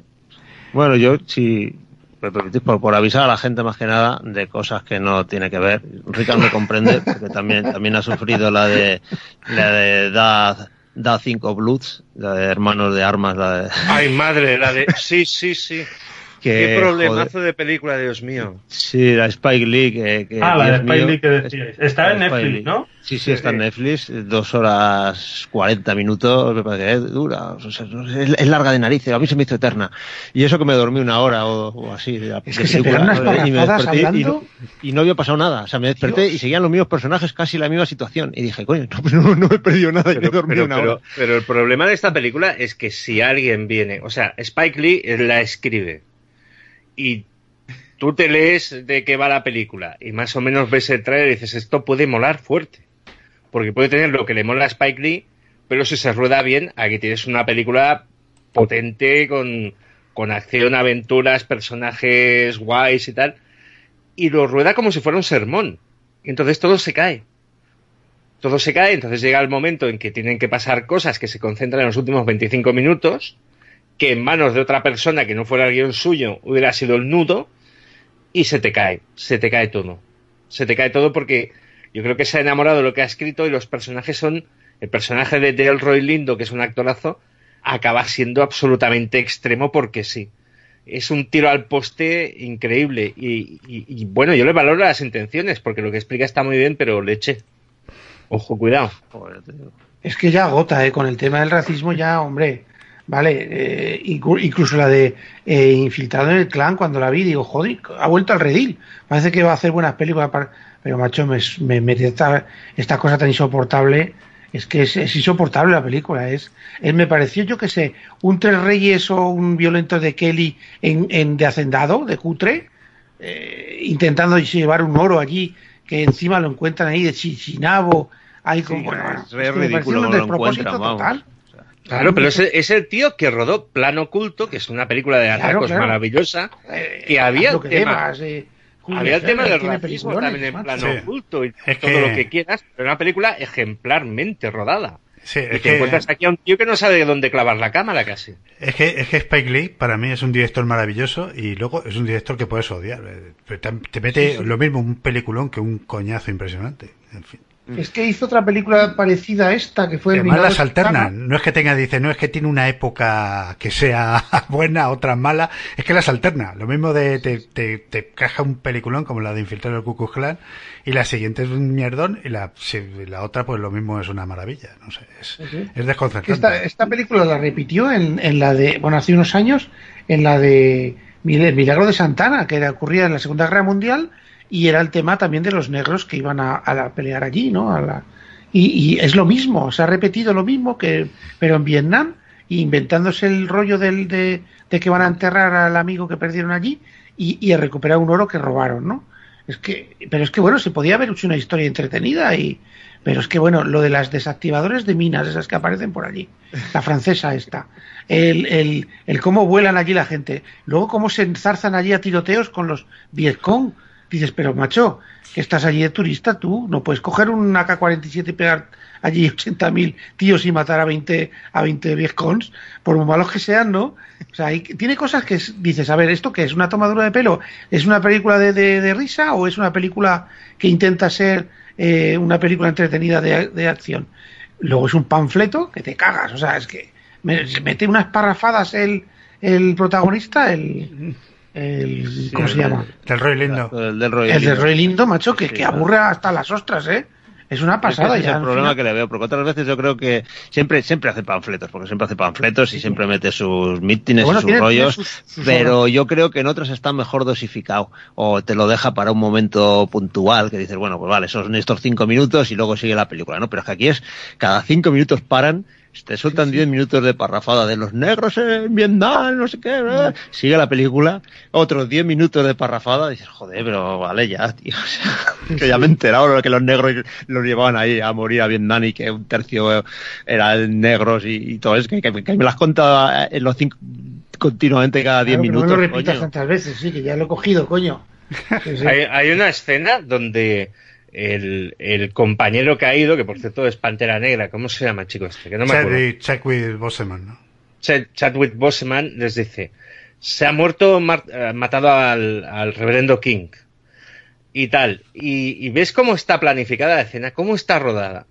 Bueno, yo si por, por, avisar a la gente más que nada de cosas que no tiene que ver. Ricardo me comprende porque también también ha sufrido la de la de da da cinco Bloods, la de hermanos de armas, la de Ay, madre, la de sí, sí, sí. Qué problemazo de película, Dios mío. Sí, la Spike Lee. Que, que ah, la de Spike Lee que decíais. Está en Netflix, ¿no? Sí, sí, está en Netflix. Dos horas cuarenta minutos, me parece que es dura. O sea, es, larga de narices. A mí se me hizo eterna. Y eso que me dormí una hora o, así. es que se unas y me desperté y, no, había pasado nada. O sea, me desperté y seguían los mismos personajes casi la misma situación. Y dije, coño, no, no, me he perdido nada y me he dormido una hora. Pero el problema de esta película es que si alguien viene, o sea, Spike Lee la escribe y tú te lees de qué va la película y más o menos ves el trailer y dices, esto puede molar fuerte. Porque puede tener lo que le mola a Spike Lee, pero si se rueda bien, aquí tienes una película potente con, con acción, aventuras, personajes guays y tal. Y lo rueda como si fuera un sermón. Y entonces todo se cae. Todo se cae, entonces llega el momento en que tienen que pasar cosas que se concentran en los últimos 25 minutos que en manos de otra persona que no fuera el guion suyo hubiera sido el nudo y se te cae, se te cae todo. Se te cae todo porque yo creo que se ha enamorado de lo que ha escrito y los personajes son, el personaje de Delroy Lindo, que es un actorazo, acaba siendo absolutamente extremo porque sí. Es un tiro al poste increíble y, y bueno, yo le valoro las intenciones porque lo que explica está muy bien, pero leche. Ojo, cuidado. Es que ya agota, ¿eh? Con el tema del racismo ya, hombre ¿vale? Eh, incluso la de eh, Infiltrado en el Clan, cuando la vi, digo, joder, ha vuelto al redil. Parece que va a hacer buenas películas, pero macho, me, me mete esta, cosa tan insoportable. Es que es, insoportable la película. Es, me pareció, yo que sé, un Tres Reyes o un violento de Kelly en, en de hacendado, de cutre, eh, intentando llevar un oro allí, que encima lo encuentran ahí de Chichinabo. Hay como, es, ridículo, un despropósito total. Claro, pero es el, tío que rodó Plano Oculto, que es una película de atracos maravillosa, eh, que había el tema, eh, había el tema del racismo también en Plano Oculto y todo lo que quieras, pero una película ejemplarmente rodada. Sí, y te encuentras aquí a un tío que no sabe dónde clavar la cámara casi. Es que, es que Spike Lee para mí es un director maravilloso y luego es un director que puedes odiar. Eh, te, mete lo mismo un peliculón que un coñazo impresionante. En fin. Mm. Es que hizo otra película parecida a esta, que fue... Además las alternan, no es que tenga, dice, no es que tiene una época que sea buena, otra mala, es que las alterna. Lo mismo de, te, te, te caja un peliculón como la de Infiltrar el Ku Clan y la siguiente es un mierdón y la, la otra pues lo mismo es una maravilla, no sé, es, es desconcertante. Esta, esta película la repitió en, en la de, bueno, hace unos años, en la de Milagro de Santana, que ocurría en la Segunda Guerra Mundial, y era el tema también de los negros que iban a, pelear allí, ¿no? A la, y, es lo mismo, se ha repetido lo mismo que, pero en Vietnam, inventándose el rollo del, de, que van a enterrar al amigo que perdieron allí y, y a recuperar un oro que robaron, ¿no? Es que, pero es que bueno, se podía haber hecho una historia entretenida y, pero es que bueno, lo de las desactivadores de minas, esas que aparecen por allí, la francesa esta, el, el, el cómo vuelan allí la gente, luego cómo se enzarzan allí a tiroteos con los Vietcong, Dices, pero macho, que estás allí de turista tú, no puedes coger un AK-47 y pegar allí 80.000 tíos y matar a 20 a 20 viejcons, por muy malos que sean, ¿no? O sea, tiene cosas que dices, a ver, ¿esto qué es? ¿Una tomadura de pelo? ¿Es una película de, de, risa o es una película que intenta ser eh, una película entretenida de, de, acción? Luego es un panfleto que te cagas, o sea, es que me, mete unas parrafadas el, el protagonista, el el ¿cómo se llama? Del Roy Lindo. El del Roy, el Lindo. Roy Lindo, macho, que, que aburre hasta las ostras, ¿eh? Es una pasada es ya. Es el problema que le veo, porque otras veces yo creo que siempre siempre hace panfletos, porque siempre hace panfletos y siempre mete sus mítines y sus rollos, pero yo creo que en otros está mejor dosificado, o te lo deja para un momento puntual, que dices, bueno, pues vale, son estos cinco minutos y luego sigue la película, ¿no? Pero es que aquí es, cada cinco minutos paran te sueltan 10 minutos de parrafada de los negros en Vietnam, no sé qué, sigue la película, otros 10 minutos de parrafada, y dices, joder, pero vale ya, tío, que ya me he enterado que los negros los llevaban ahí a morir a Vietnam y que un tercio eran negros y, todo eso, que, me las contado en los cinco, continuamente cada 10 minutos. No lo repitas tantas veces, sí, que ya lo he cogido, coño. Hay, hay una escena donde el, el, compañero que ha ido, que por cierto es Pantera Negra, ¿cómo se llama, chico este? Que no me acuerdo. Chadwick Boseman, ¿no? Chadwick Boseman les dice, se ha muerto, eh, matado al, al, reverendo King y tal. Y, y, ves cómo está planificada la escena, cómo está rodada.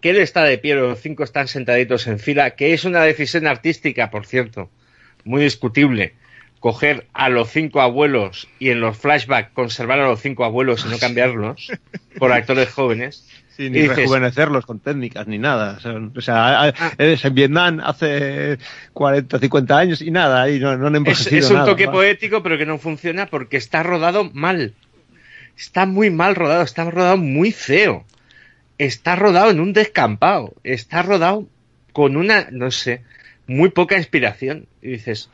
Que él está de pie, los cinco están sentaditos en fila, que es una decisión artística, por cierto, muy discutible. Coger a los cinco abuelos y en los flashbacks conservar a los cinco abuelos y no cambiarlos por actores jóvenes Sí, ni rejuvenecerlos con técnicas ni nada. O sea, ah. eres en Vietnam hace 40, 50 años y nada, y no, no han es, es, un toque poético, pero que no funciona porque está rodado mal. Está muy mal rodado, está rodado muy feo. Está rodado en un descampado. Está rodado con una, no sé, muy poca inspiración. Y dices,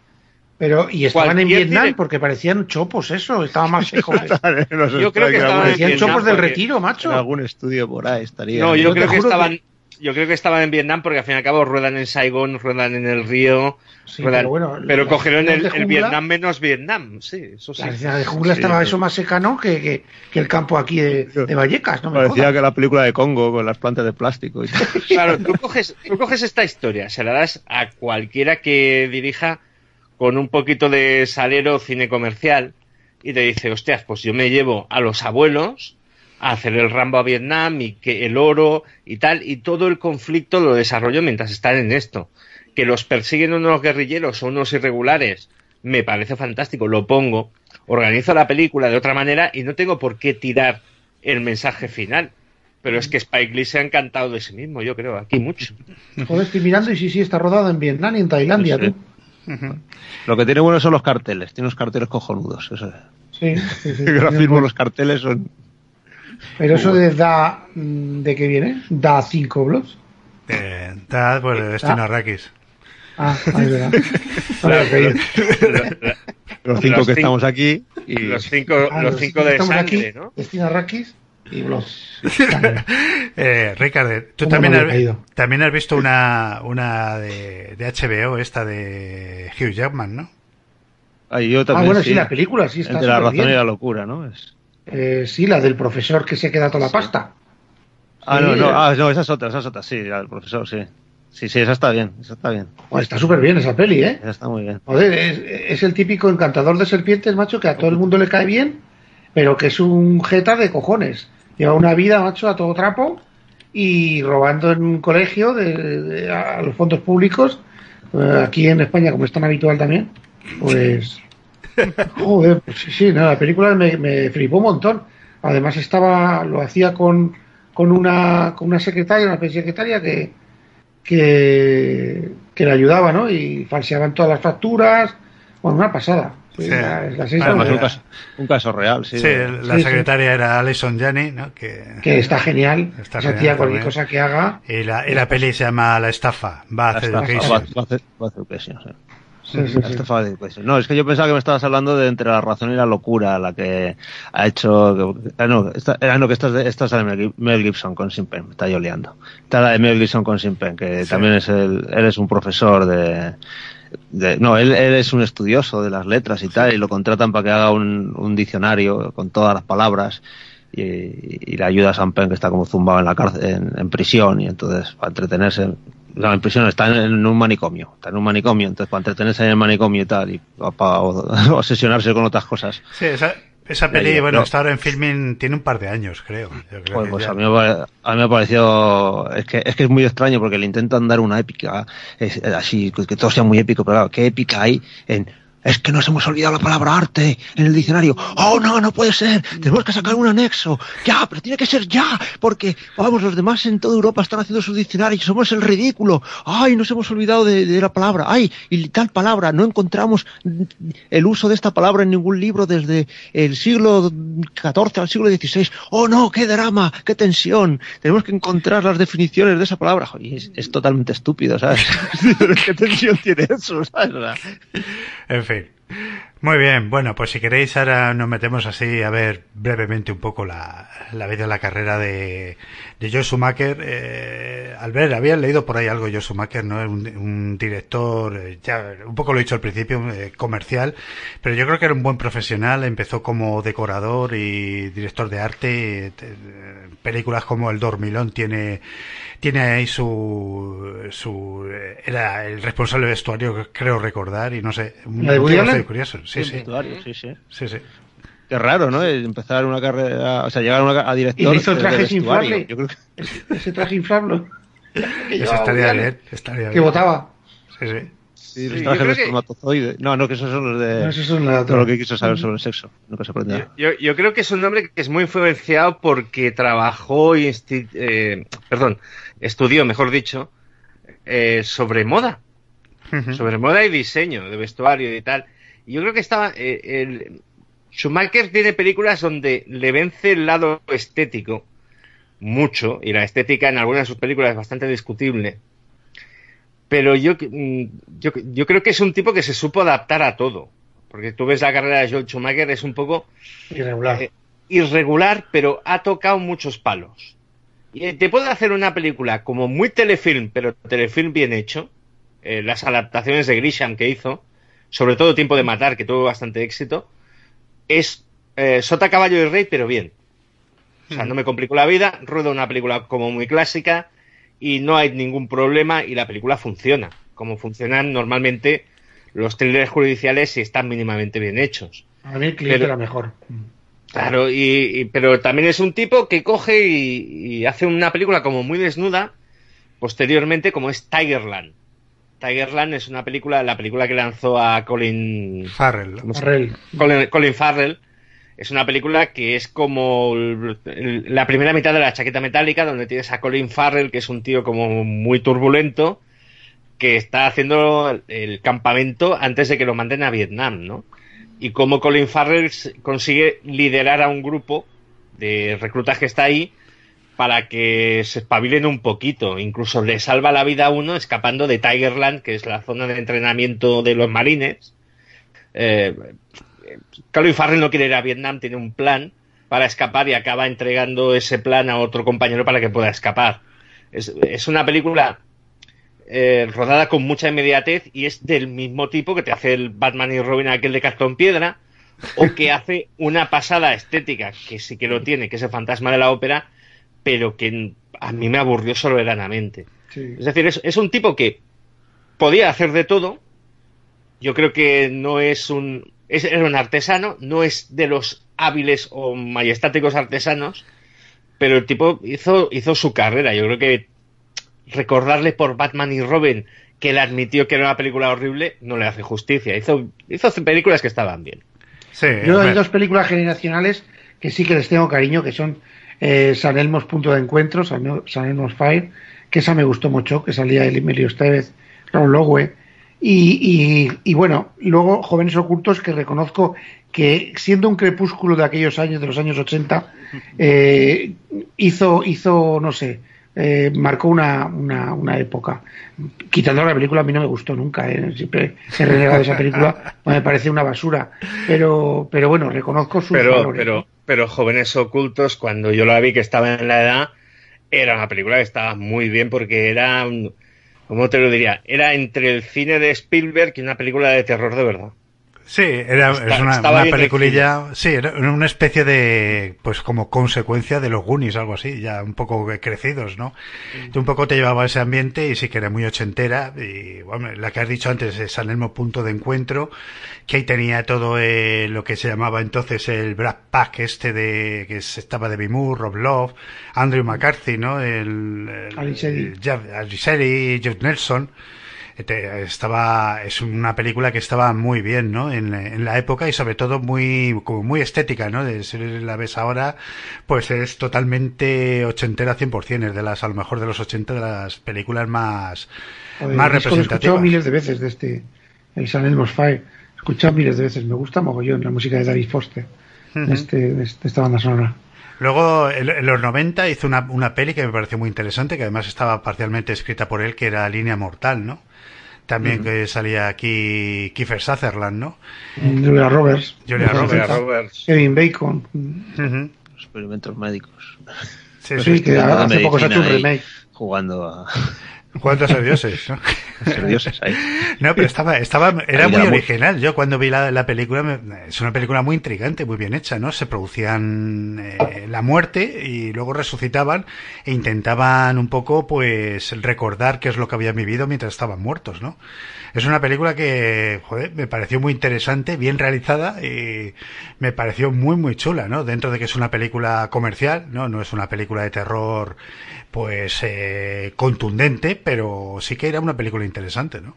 pero, y estaban en Vietnam porque parecían chopos, eso, estaba más jóvenes. yo creo que estaban parecían chopos del retiro, macho. En algún estudio por ahí estaría. No, yo creo que estaban, yo creo que estaban en Vietnam porque al fin y al cabo ruedan en Saigon, ruedan en el río, pero, bueno, pero cogieron el, Vietnam menos Vietnam, sí, eso sí. La de jungla estaba eso más secano que, que, el campo aquí de, de Vallecas, ¿no? Parecía que la película de Congo con las plantas de plástico. Y claro, tú coges, tú coges esta historia, se la das a cualquiera que dirija con un poquito de salero cine comercial y te dice, hostias, pues yo me llevo a los abuelos a hacer el Rambo a Vietnam y que el oro y tal, y todo el conflicto lo desarrollo mientras están en esto. Que los persiguen unos guerrilleros o unos irregulares, me parece fantástico, lo pongo, organizo la película de otra manera y no tengo por qué tirar el mensaje final. Pero es que Spike Lee se ha encantado de sí mismo, yo creo, aquí mucho. Joder, estoy mirando y sí, sí, está rodado en Vietnam y en Tailandia, tú. Lo que tiene bueno son los carteles, tiene unos carteles cojonudos. Eso. Sí, sí, sí los carteles son. Pero eso de da. ¿De qué viene? ¿Da 5 blogs? Eh, da, pues de Destino Arrakis. Ah, ahí verdad. los cinco que estamos aquí y los cinco, ah, los, cinco de sangre, aquí, ¿no? Destino Arrakis y eh, Ricardo, tú también has, también has visto una, una de, de, HBO, esta de Hugh Jackman, ¿no? Ah, yo también, ah bueno, sí, la película, sí está. de la razón y la locura, ¿no? Es... Eh, sí, la del profesor que se queda toda la pasta. Ah, no, no, ah, no, esa es otra, esa es otra, sí, la del profesor, sí. Sí, sí, esa está bien, esa está bien. está súper bien esa peli, ¿eh? Esa está muy bien. Joder, es, es, el típico encantador de serpientes, macho, que a todo el mundo le cae bien, pero que es un jeta de cojones. Lleva una vida, macho, a todo trapo y robando en un colegio de, a los fondos públicos, eh, aquí en España, como es tan habitual también, pues. Joder, pues sí, sí, la película me, me, flipó un montón. Además, estaba, lo hacía con, con, una, con una secretaria, una secretaria que, que, que le ayudaba, ¿no? Y falseaban todas las facturas. Bueno, una pasada. Sí, un, caso, real, sí. la secretaria era Alison Janney, ¿no? Que, que está genial. Está Esa tía, cualquier cosa que haga. Y la, y la peli se llama La estafa, Bad Education. No, es que yo pensaba que me estabas hablando de entre la razón y la locura, la que ha hecho. Ah, no, esta, ah, no, que esta, esta es de Mel Gibson con Simpen, me está yo liando. Está la de Mel Gibson con Simpen, que también es el, él es un profesor de, no, él, es un estudioso de las letras y tal, y lo contratan para que haga un, diccionario con todas las palabras y, le ayuda a Sam Penn que está como zumbado en la cárcel, en, prisión, y entonces para entretenerse, no, en prisión está en, un manicomio, está en un manicomio, entonces para entretenerse en el manicomio y tal, y para, obsesionarse con otras cosas. Sí, peli, bueno, está ahora en filming, tiene un par de años, creo. pues a, mí me, a mí me ha parecido, es que, es que es muy extraño porque le intentan dar una épica, así, que todo sea muy épico, pero claro, ¿qué épica hay en es que nos hemos olvidado la palabra arte en el diccionario. Oh, no, no puede ser. Tenemos que sacar un anexo. Ya, pero tiene que ser ya. Porque, vamos, los demás en toda Europa están haciendo sus diccionarios. Somos el ridículo. Ay, nos hemos olvidado de, la palabra. Ay, y tal palabra. No encontramos el uso de esta palabra en ningún libro desde el siglo XIV al siglo XVI. Oh, no, qué drama, qué tensión. Tenemos que encontrar las definiciones de esa palabra. es, totalmente estúpido, ¿sabes? ¿Qué tensión tiene eso? ¿sabes? En fin. Muy bien, bueno, pues si queréis ahora nos metemos así a ver brevemente un poco la, la vida, la carrera de, de Joe Schumacher. Eh, al ver, había leído por ahí algo Joe Schumacher, ¿no? Un, un director, eh, ya un poco lo he dicho al principio, eh, comercial, pero yo creo que era un buen profesional, empezó como decorador y director de arte, películas como El Dormilón tiene tiene ahí su, su era el responsable de vestuario creo recordar y no sé bastante curioso sí sí Vestuario, sí, sí. sí sí Qué raro, ¿no? Empezar una carrera, o sea, llegar a, una, a director Y hizo trajes inflables. Yo creo que Ese, ese traje inflable. que estaría bien estaría Que votaba. sí sí sí, los Sí, yo trajes creo de que- espermatozoide. No, no, que esos son los de No, eso es la todo lo que quiso saber sobre el sexo. Nunca se aprenderá. Yo, yo creo que es un hombre que es muy influenciado porque trabajó, y insti- eh, perdón, estudió, mejor dicho, eh, sobre moda, sobre moda y diseño de vestuario y tal. Y yo creo que estaba, eh, el, Schumacher tiene películas donde le vence el lado estético mucho, y la estética en algunas de sus películas es bastante discutible. Pero yo, mm, yo, yo creo que es un tipo que se supo adaptar a todo. Porque tú ves la carrera de Joel Schumacher, es un poco Irregular. eh, irregular, pero ha tocado muchos palos. Y eh, te puede hacer una película como muy telefilm, pero telefilm bien hecho. Eh, las adaptaciones de Grisham que hizo, sobre todo Tiempo de Matar, que tuvo bastante éxito, es eh, Sota, Caballo y Rey, pero bien. O sea, no me complico la vida, ruedo una película como muy clásica y no hay ningún problema y la película funciona, como funcionan normalmente los thrillers judiciales si están mínimamente bien hechos. A mí el cliente pero- era mejor. Claro, y, y- pero también es un tipo que coge y, y hace una película como muy desnuda, posteriormente como es Tigerland. Tigerland es una película, la película que lanzó a Colin, Farrell ¿no? ¿cómo se- Farrell. Colin, Colin Farrell. Es una película que es como la primera mitad de la chaqueta metálica, donde tienes a Colin Farrell, que es un tío como muy turbulento, que está haciendo el- campamento antes de que lo manden a Vietnam, ¿no? Y cómo Colin Farrell consigue liderar a un grupo de reclutas que está ahí para que se espabilen un poquito. Incluso le salva la vida a uno escapando de Tigerland, que es la zona de entrenamiento de los marines. Eh, Colin Farrell no quiere ir a Vietnam, tiene un plan para escapar y acaba entregando ese plan a otro compañero para que pueda escapar. Es, es una película eh, rodada con mucha inmediatez y es del mismo tipo que te hace el Batman y Robin aquel de cartón piedra o que hace una pasada estética que sí que lo tiene, que es el fantasma de la ópera, pero que a mí me aburrió soberanamente. Sí. Es decir, es, es un tipo que podía hacer de todo. Yo creo que no es un. Es, era un artesano, no es de los hábiles o majestáticos artesanos, pero el tipo hizo, hizo su carrera. Yo creo que recordarle por Batman y Robin que él admitió que era una película horrible no le hace justicia. Hizo, hizo películas que estaban bien. sí Yo hay dos películas generacionales que sí que les tengo cariño, que son eh, San Elmo's Punto de Encuentro, San, El- San Elmo's Fire, que esa me gustó mucho, que salía el Emilio Estevez, Ron Lowe. Y, y, y bueno, luego Jóvenes Ocultos, que reconozco que siendo un crepúsculo de aquellos años, de los años 80, eh, hizo, hizo, no sé, eh, marcó una, una, una época. Quitando la película, a mí no me gustó nunca. eh, Siempre he renegado de esa película, me parece una basura. Pero, pero bueno, reconozco sus Pero, valores. pero, pero Jóvenes Ocultos, cuando yo la vi que estaba en la edad, era una película que estaba muy bien porque era, un- ¿cómo te lo diría? Era entre el cine de Spielberg y una película de terror de verdad. Sí, era Está- es una, una peliculilla, sí, era una especie de, pues como consecuencia de los Goonies, algo así, ya un poco crecidos, ¿no? Un poco te llevaba a ese ambiente y sí que era muy ochentera y, bueno, la que has dicho antes es San Elmo Punto de Encuentro, que ahí tenía todo eh, lo que se llamaba entonces el Brad Pack este de, que estaba de Moore, Rob Love, Andrew McCarthy, ¿no? El, el, Aliseri. el Jeff Nelson, te- estaba es una película que estaba muy bien no en, en la época y sobre todo muy como muy estética no de si la ves ahora pues es totalmente ochentera 100% es de las a lo mejor de los 80 de las películas más más lo he escuchado representativas miles de veces de este, el San Elmo's Fire. He escuchado miles de veces. Me gusta mogollón la música de David Foster, de, Ujú. este, de este- esta banda sonora. Luego, en en los 90 hizo una, una peli que me pareció muy interesante, que además estaba parcialmente escrita por él, que era Línea Mortal, ¿no? También que salía aquí Kiefer Sutherland, ¿no? Julia Roberts. Julia Roberts. 80, Roberts. Kevin Bacon. Ujú. experimentos médicos. Sí, Sí, sí. que hace poco se ha hecho un remake. Jugando a... Jugando a ser dioses, ¿no? ahí. No, pero estaba, estaba, era muy original. Yo cuando vi la, la película, me, es una película muy intrigante, muy bien hecha, ¿no? Se producían eh, la muerte y luego resucitaban e intentaban un poco, pues, recordar qué es lo que habían vivido mientras estaban muertos, ¿no? Es una película que, joder, me pareció muy interesante, bien realizada y me pareció muy, muy chula, ¿no? Dentro de que es una película comercial, ¿no? No es una película de terror, pues, eh, contundente, pero sí que era una película interesante, ¿no?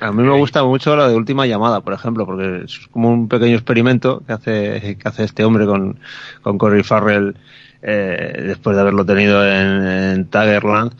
A mí me gusta mucho la de Última Llamada, por ejemplo, porque es como un pequeño experimento que hace, que hace este hombre con, con Corey Farrell eh, después de haberlo tenido en, en Tigerland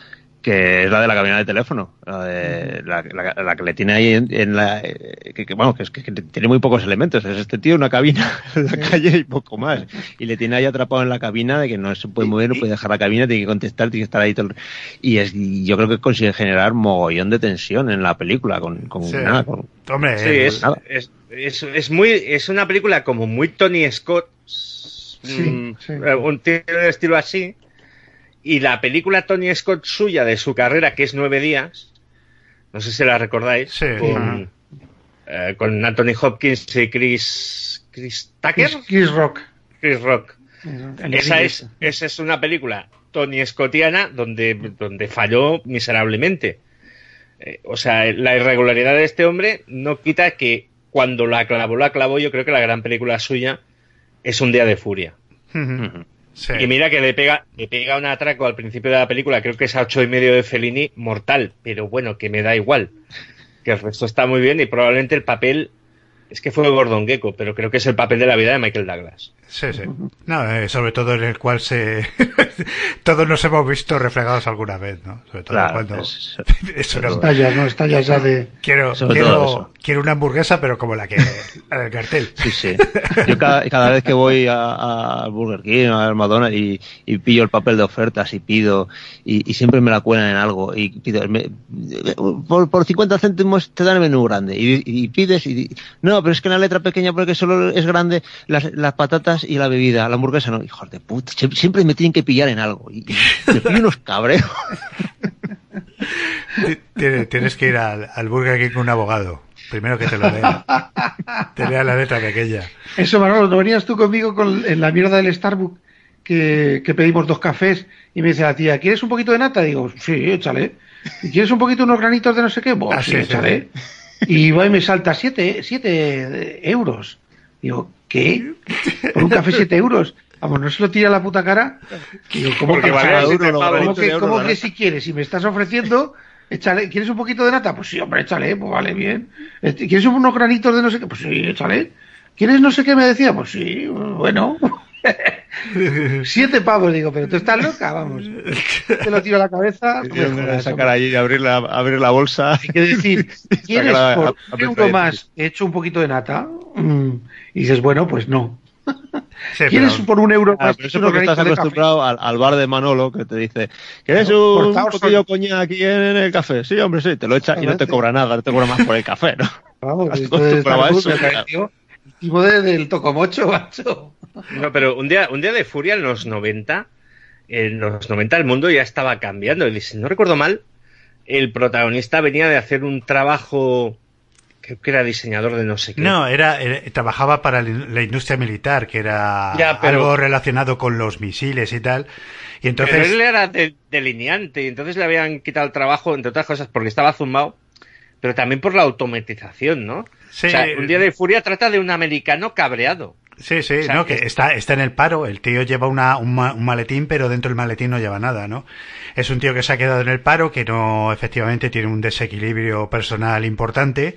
que es la de la cabina de teléfono, la, de, la, la, la que le tiene ahí en, en la... Que, que, bueno, que, es, que, tiene muy pocos elementos. Es este tío una cabina en la calle y poco más. Y le tiene ahí atrapado en la cabina de que no se puede mover, no puede dejar la cabina, tiene que contestar, tiene que estar ahí todo el... Y es, yo creo que consigue generar mogollón de tensión en la película con, con Sí. nada. Con, Hombre, Sí, es, nada. es, es, es muy, es una película como muy Tony Scott, mm, sí. eh, un tiene un estilo así, y la película Tony Scott suya de su carrera, que es Nueve Días, no sé si la recordáis, Sí. con, eh, con Anthony Hopkins y Chris, Chris Tucker, Chris, Chris Rock. Chris Rock. Esa es, esa es una película Tony Scottiana donde, donde falló miserablemente. Eh, o sea, la irregularidad de este hombre no quita que cuando la clavó, la clavó, yo creo que la gran película suya es Un día de furia. Y mira que le pega, le pega un atraco al principio de la película, creo que es a ocho y medio de Fellini, mortal, pero bueno, que me da igual. Que el resto está muy bien y probablemente el papel es que fue Gordon Gecko, pero creo que es el papel de la vida de Michael Douglas. Sí, sí. No, eh, sobre todo en el cual se todos nos hemos visto reflejados alguna vez, ¿no? Sobre todo Claro, cuando es- eso no- Estallas, ¿no? Estallas ya de... quiero quiero, quiero una hamburguesa pero como la que la del cartel. Sí, sí. Yo cada, cada vez que voy a, a- al Burger King, al Madonna y, y pillo el papel de ofertas y pido, y, y siempre me la cuelan en algo, y pido, me- por, por 50 céntimos te dan el menú grande, y, y pides, y no, pero es que en la letra pequeña porque solo es grande las, las patatas y la bebida, la hamburguesa no, hijos de puta, sie- siempre me tienen que pillar en algo, y, y me pillo unos cabreos. Ti- Tienes, tienes que ir al, al Burger King con un abogado. Primero que te lo lea. Te lea la letra pequeña. Eso, Manolo, ¿no venías tú conmigo con, en la mierda del Starbucks que, que pedimos dos cafés y me dice la tía, ¿quieres un poquito de nata? Digo, sí, échale. ¿Y quieres un poquito unos granitos de no sé qué? Pues Ah, sí, sí, sí, échale. Y va y me salta siete, siete euros. Digo, ¿qué? ¿Por un café siete euros? Vamos, ¿no se lo tira a la puta cara? Digo, ¿cómo Porque que, vale no? pavos. ¿Cómo que, cómo que si quieres? Si me estás ofreciendo, échale. ¿Quieres un poquito de nata? Pues sí, hombre, échale, pues vale, bien. Este, ¿Quieres unos granitos de no sé qué? Pues sí, échale. ¿Quieres no sé qué? Me decía, pues sí, bueno. Siete pavos, digo, pero tú estás loca, vamos. Te lo tiro a la cabeza. jodas, sacar hombre. ahí, abrir la, abrir la bolsa. Hay que decir, ¿quieres por a- a un euro más he hecho un poquito de nata? Mm. Y dices, bueno, pues no. Sí, ¿Quieres pero- por un euro Ah, más pero eso porque estás acostumbrado al, al bar de Manolo que te dice ¿Quieres Claro, un poquillo coñac aquí en el café? Sí, hombre, sí, te lo echa y no te cobra nada, no te cobra más por el café, ¿no? Vamos, Tipo de- del tocomocho, macho. No, pero un día, un día de furia en los 90, en los 90 el mundo ya estaba cambiando. Y si no recuerdo mal, el protagonista venía de hacer un trabajo, creo que era diseñador de no sé qué. No, era, era- trabajaba para la industria militar, que era Ya, pero- algo relacionado con los misiles y tal. Y Pero entonces él era de- delineante y entonces le habían quitado el trabajo, entre otras cosas, porque estaba zumbado, pero también por la automatización, ¿no? Sí. O sea, un día de furia trata de un americano cabreado. Sí, sí, O sea, no, que está, está en el paro. El tío lleva una, un, ma- un maletín, pero dentro del maletín no lleva nada, ¿no? Es un tío que se ha quedado en el paro, que no, efectivamente, tiene un desequilibrio personal importante.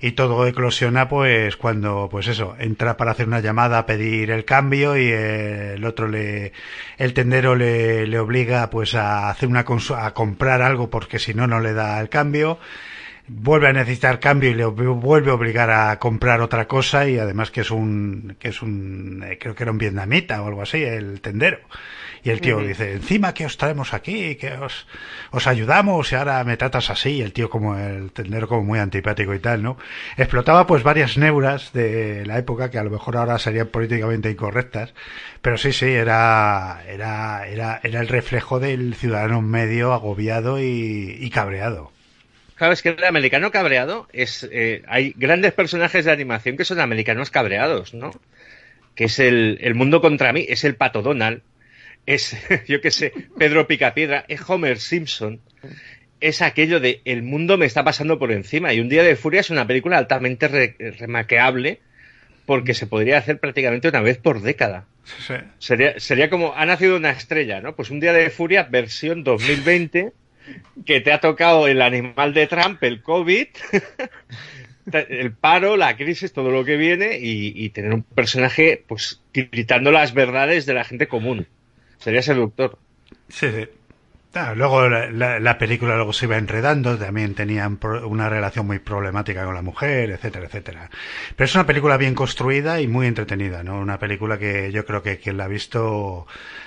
Y todo eclosiona, pues, cuando, pues eso, entra para hacer una llamada a pedir el cambio y el otro le, el tendero le, le obliga, pues, a hacer una a comprar algo porque si no, no le da el cambio vuelve a necesitar cambio y le vuelve a obligar a comprar otra cosa y además que es un que es un eh, creo que era un vietnamita o algo así el tendero Y el tío dice, encima que os traemos aquí, que os, os ayudamos y ahora me tratas así. Y el tío como el tendero como muy antipático y tal, ¿no? Explotaba pues varias neuras de la época que a lo mejor ahora serían políticamente incorrectas. Pero sí, sí, era, era, era, era el reflejo del ciudadano medio agobiado y, cabreado. Claro, es que el americano cabreado es. Eh, hay grandes personajes de animación que son americanos cabreados, ¿no? Que es el, el mundo contra mí, es el pato Donald, es, yo qué sé, Pedro Picapiedra, es Homer Simpson, es aquello de el mundo me está pasando por encima. Y Un Día de Furia es una película altamente remaqueable porque se podría hacer prácticamente una vez por década. Sería, sería como, ha nacido una estrella, ¿no? Pues Un Día de Furia, versión 2020, que te ha tocado el animal de Trump, el COVID, el paro, la crisis, todo lo que viene y, y tener un personaje, pues, gritando las verdades de la gente común. Sería seductor. Sí, sí. Luego la, película luego se iba enredando, también tenían una relación muy problemática con la mujer, etcétera, etcétera. Pero es una película bien construida y muy entretenida, ¿no? Una película que yo creo que quien la ha visto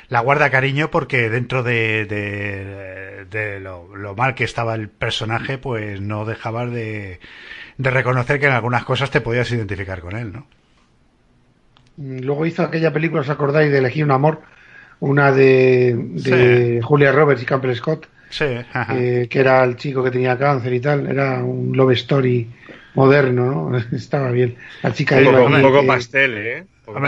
la guarda cariño porque dentro de, de, lo, lo, mal que estaba el personaje, pues no dejabas de, de reconocer que en algunas cosas te podías identificar con él, ¿no? Luego hizo aquella película, ¿os acordáis de Elegir un amor? Una de, Julia Roberts y Campbell Scott, eh, que era el chico que tenía cáncer y tal, era un love story moderno, ¿no? Estaba bien. La chica un poco, pastel, ¿eh?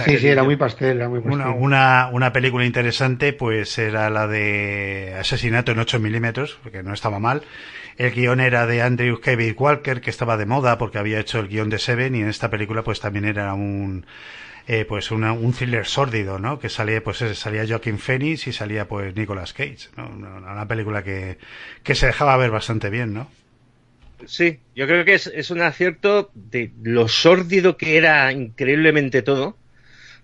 sí, sí, era muy pastel. Era muy Una, una, una, película interesante, pues era la de Asesinato en 8 milímetros, porque no estaba mal. El guion era de Andrew Kevin Walker, que estaba de moda porque había hecho el guion de Seven, y en esta película, pues también era un eh, pues un thriller sórdido, ¿no? Que salía, pues salía Joaquin Phoenix y salía pues Nicolas Cage, ¿no? Una, película que, que se dejaba ver bastante bien, ¿no? Sí, yo creo que es, es un acierto de lo sórdido que era increíblemente todo,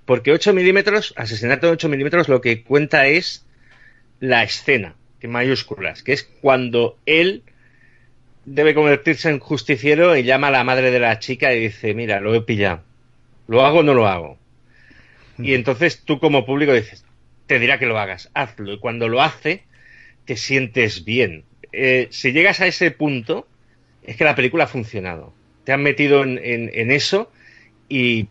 porque 8 milímetros, asesinato de 8 milímetros, lo que cuenta es la escena, en mayúsculas, que es cuando él debe convertirse en justiciero y llama a la madre de la chica y dice, mira, lo he pillado ¿Lo hago o no lo hago? Y entonces tú como público dices, te dirá que lo hagas, hazlo. Y cuando lo hace, te sientes bien. Eh, si llegas a ese punto, es que la película ha funcionado. Te han metido en, en eso y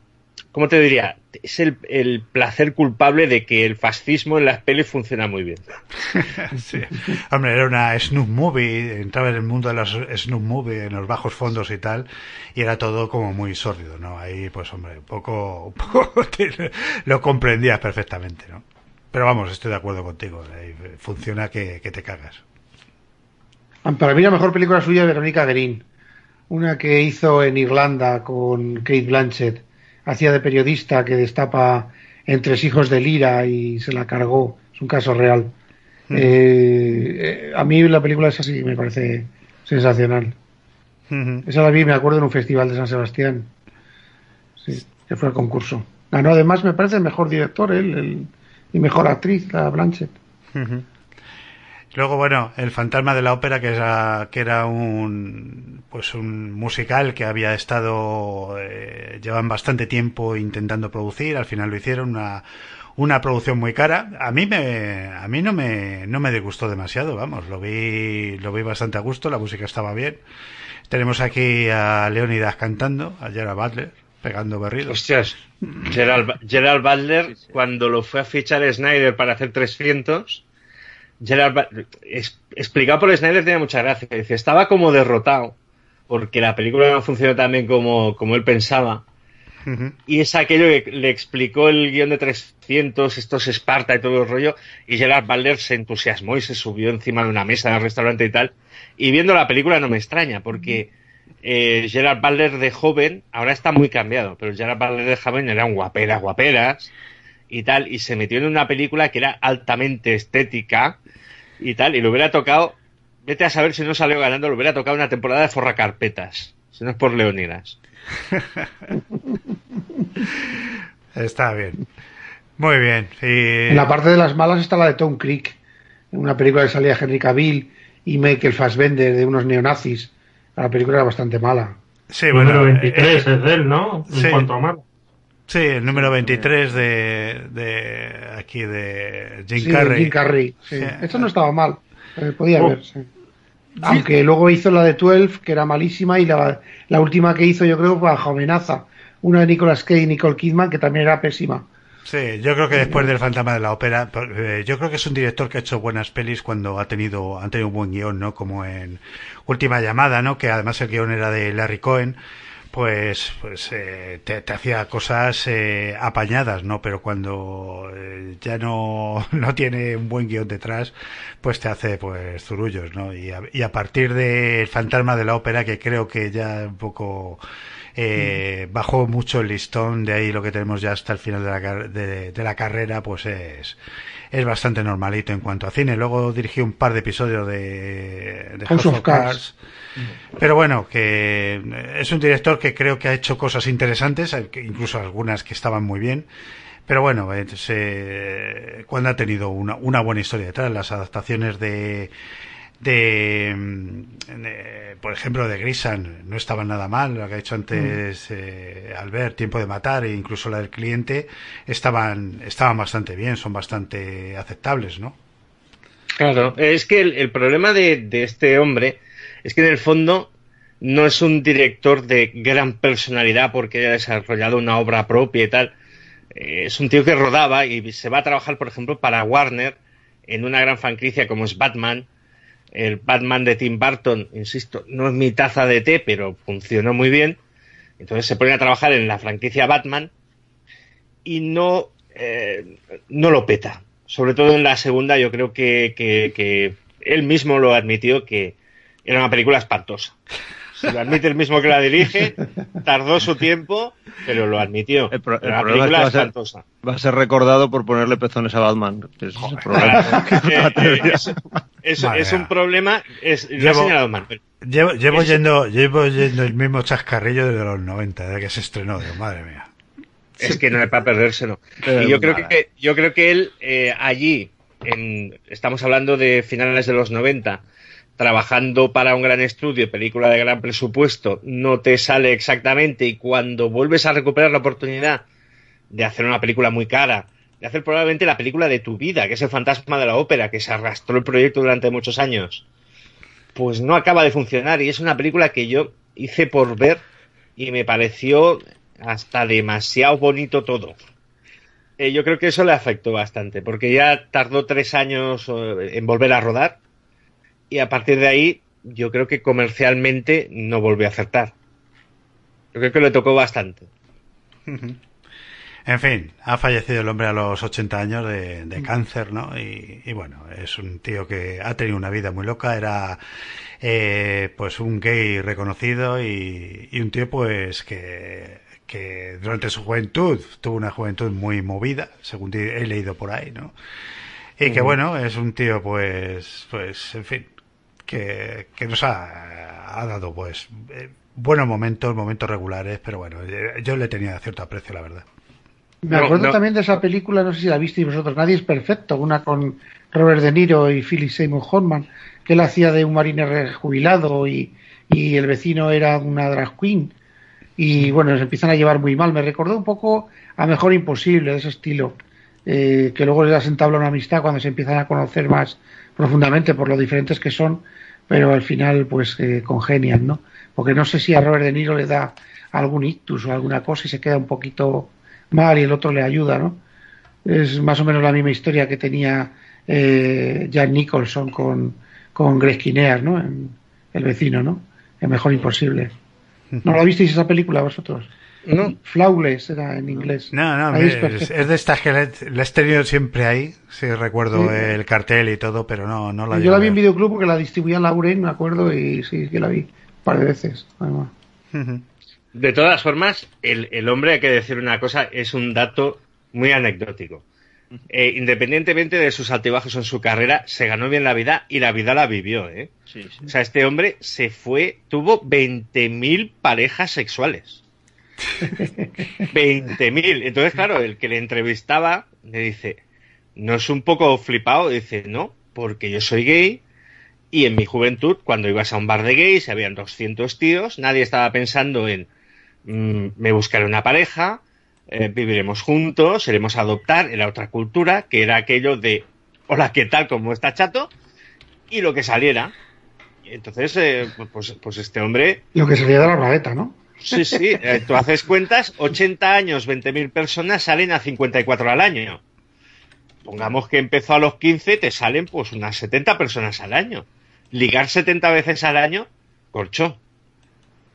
¿cómo te diría? Es el, placer culpable de que el fascismo en las pelis funciona muy bien. sí. Hombre, era una snoop movie, entraba en el mundo de las snoop movie, en los bajos fondos y tal, y era todo como muy sórdido, ¿no? Ahí, pues, hombre, un poco, lo comprendías perfectamente, ¿no? Pero vamos, estoy de acuerdo contigo, funciona que, te cagas. Para mí la mejor película suya es Verónica Green, una que hizo en Irlanda con Kate Blanchett hacía de periodista que destapa entre hijos de Lira y se la cargó. Es un caso real. Mm. Eh, eh, a mí la película es así, me parece sensacional. Esa la vi, me acuerdo, en un festival de San Sebastián. Sí, que fue el concurso. Ganó además, me parece, el mejor director, él, y mejor actriz, la Blanchett. Luego, bueno, El fantasma de la ópera, que era, que era un, pues un musical que había estado, eh, llevan bastante tiempo intentando producir, al final lo hicieron, una, una producción muy cara. A mí me, a mí no me, no me disgustó demasiado, vamos, lo vi, lo vi bastante a gusto, la música estaba bien. Tenemos aquí a Leonidas cantando, a Gerald Butler, pegando berridos. Hostias, Gerald, Gerald Butler, cuando lo fue a fichar Snyder para hacer 300, Gerard, explicado por Snyder tiene mucha gracia. Dice, estaba como derrotado porque la película no funcionó tan bien como, como él pensaba. Y es aquello que le explicó el guion de 300, estos Esparta y todo el rollo, y Gerard Butler se entusiasmó y se subió encima de una mesa en el restaurante y tal. Y viendo la película no me extraña, porque eh, Gerard Butler de joven ahora está muy cambiado, pero Gerard Butler de joven eran guaperas, guaperas y tal, y se metió en una película que era altamente estética, y tal, y lo hubiera tocado, vete a saber si no salió ganando, lo hubiera tocado una temporada de forracarpetas, si no es por Leonidas. está bien. Muy bien. En la parte de las malas está la de Tom Creek, una película que salía Henry Cavill y Michael Fassbender de unos neonazis. La película era bastante mala. Sí, bueno, 23 eh, es de él, ¿no? En cuanto a malo. Sí, el número 23 de, de aquí de Jim Sí, Carrey. Jim Carrey, sí. Sí. Esto no estaba mal, eh, podía Oh. ver, sí. Aunque luego hizo la de 12, que era malísima, y la, la última que hizo yo creo fue Jovenaza, una de Nicolas Cage y Nicole Kidman, que también era pésima. Sí, yo creo que después del Fantasma de la Ópera, eh, yo creo que es un director que ha hecho buenas pelis cuando ha tenido, han tenido un buen guion, ¿no? Como en Última Llamada, ¿no? Que además el guion era de Larry Cohen, pues, pues eh, te, te hacía cosas eh, apañadas, ¿no? Pero cuando eh, ya no, no tiene un buen guion detrás, pues te hace, pues, zurullos, ¿no? Y a, y a partir del Fantasma de la Ópera, que creo que ya un poco eh, bajó mucho el listón, de ahí lo que tenemos ya hasta el final de la, de, de la carrera, pues es, es bastante normalito en cuanto a cine. Luego dirigí un par de episodios de, de House of Cards. Pero bueno, que es un director que creo que ha hecho cosas interesantes, incluso algunas que estaban muy bien. Pero bueno, eh, cuando ha tenido una, una buena historia detrás, las adaptaciones de, de, mm, de, por ejemplo, de Grisan no estaban nada mal, lo que ha hecho antes eh, Albert, Tiempo de Matar e incluso la del cliente estaban, estaban bastante bien, son bastante aceptables, ¿no? Claro, es que el, el problema de, de este hombre es que en el fondo no es un director de gran personalidad porque haya desarrollado una obra propia y tal. Eh, es un tío que rodaba y se va a trabajar, por ejemplo, para Warner en una gran franquicia como es Batman. El Batman de Tim Burton, insisto, no es mi taza de té, pero funcionó muy bien. Entonces se pone a trabajar en la franquicia Batman y no, eh, no lo peta. Sobre todo en la segunda, yo creo que, que, que él mismo lo admitió que era una película espantosa. Si lo admite el mismo que la dirige, tardó su tiempo, pero lo admitió. El pro- el una problema es que película va a ser- espantosa. Va a ser recordado por ponerle pezones a Batman. es el problema. Claro, eh, eh, es, es- Madre es un problema, es, lo ha Llevo- señalado mal. pero- Llevo, llevo Eso- yendo, llevo yendo el mismo chascarrillo desde los 90, desde que se estrenó, digo, madre mía. Es que no es para perdérselo. Pero Y yo creo que, yo creo que él eh, allí, en, estamos hablando de finales de los 90, trabajando para un gran estudio, película de gran presupuesto, no te sale exactamente y cuando vuelves a recuperar la oportunidad de hacer una película muy cara, de hacer probablemente la película de tu vida, que es el fantasma de la ópera, que se arrastró el proyecto durante muchos años, pues no acaba de funcionar y es una película que yo hice por ver y me pareció hasta demasiado bonito todo. Eh, yo creo que eso le afectó bastante, porque ya tardó tres años eh, en volver a rodar y a partir de ahí yo creo que comercialmente no volvió a acertar. Yo creo que le tocó bastante. En fin, ha fallecido el hombre a los 80 años de, de cáncer, ¿no? Y, y bueno, es un tío que ha tenido una vida muy loca, era eh, pues un gay reconocido y, y un tío pues que, que durante su juventud tuvo una juventud muy movida, según he leído por ahí, ¿no? Y que bueno, es un tío pues, pues, en fin, que, que nos ha, ha dado pues eh, buenos momentos, momentos regulares, pero bueno, eh, yo le tenía cierto aprecio, la verdad. Me No, acuerdo no. también de esa película, no sé si la visteis vosotros, Nadie es perfecto, una con Robert De Niro y Philip Seymour Hoffman, que él hacía de un marine jubilado y, y el vecino era una drag queen. Y bueno, se empiezan a llevar muy mal. Me recordó un poco a Mejor Imposible, de ese estilo, eh, que luego les entabla una amistad cuando se empiezan a conocer más profundamente por lo diferentes que son, pero al final pues eh, congenian, ¿no? Porque no sé si a Robert De Niro le da algún ictus o alguna cosa y se queda un poquito mal y el otro le ayuda, ¿no? Es más o menos la misma historia que tenía eh, Jack Nicholson con, con Greg ¿no? El vecino, ¿no? El mejor imposible. ¿No la visteis esa película vosotros? No. Flawless era en inglés. No, no, es es, perfecto. es de estas que la, la he tenido siempre ahí, sí recuerdo Sí. el cartel y todo, pero no, no la Yo la vi en videoclub porque la distribuían Lauren, me acuerdo, y sí, que la vi un par de veces. además. De todas formas, el, el hombre, hay que decir una cosa, es un dato muy anecdótico. Eh, independientemente de sus altibajos en su carrera, se ganó bien la vida y la vida la vivió, ¿eh? Sí, sí. O sea, este hombre se fue, tuvo 20.000 parejas sexuales. 20.000. Entonces, claro, el que le entrevistaba le dice, ¿no es un poco flipado? Dice, no, porque yo soy gay y en mi juventud, cuando ibas a un bar de gays, habían 200 tíos, nadie estaba pensando en, mm, me buscaré una pareja, eh, viviremos juntos, seremos a adoptar, era otra cultura, que era aquello de, hola, ¿qué tal? ¿Cómo está chato? Y lo que saliera. Entonces, eh, pues, pues este hombre... Lo que salía de la braveta, ¿no? Sí, sí, eh, tú haces cuentas, 80 años, 20.000 personas salen a 54 al año. Pongamos que empezó a los 15, te salen pues unas 70 personas al año. Ligar 70 veces al año, corcho.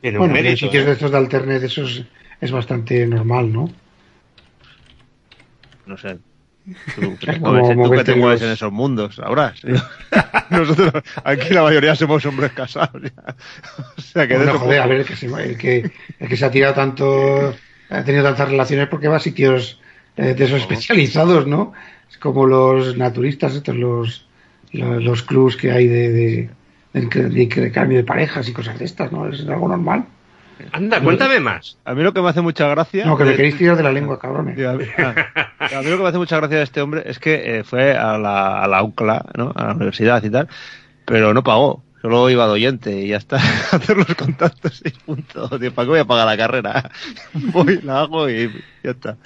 Tiene bueno, un mérito, en sitios ¿eh? de estos de Alternet eso es, es bastante normal, ¿no? No sé, Tú, tú que te mueves en esos mundos, sabrás. Nosotros aquí la mayoría somos hombres casados. O sea que bueno, joder, a ver, el que, se, el, que, el que se ha tirado tanto, ha tenido tantas relaciones porque va a sitios eh, de esos especializados, ¿no? Es como los naturistas, estos, los, los, los clubs que hay de, de, de, de, cambio de parejas y cosas de estas, ¿no? Es algo normal. Anda, cuéntame más. A mí lo que me hace mucha gracia. No, que me queréis tirar de la lengua, cabrones. A mí, lo que me hace mucha gracia de este hombre es que eh, fue a la, a la UCLA, ¿no? A la universidad y tal, pero no pagó. Solo iba de oyente y ya está. Hacer los contactos y punto. ¿Para qué voy a pagar la carrera? Voy, la hago y ya está.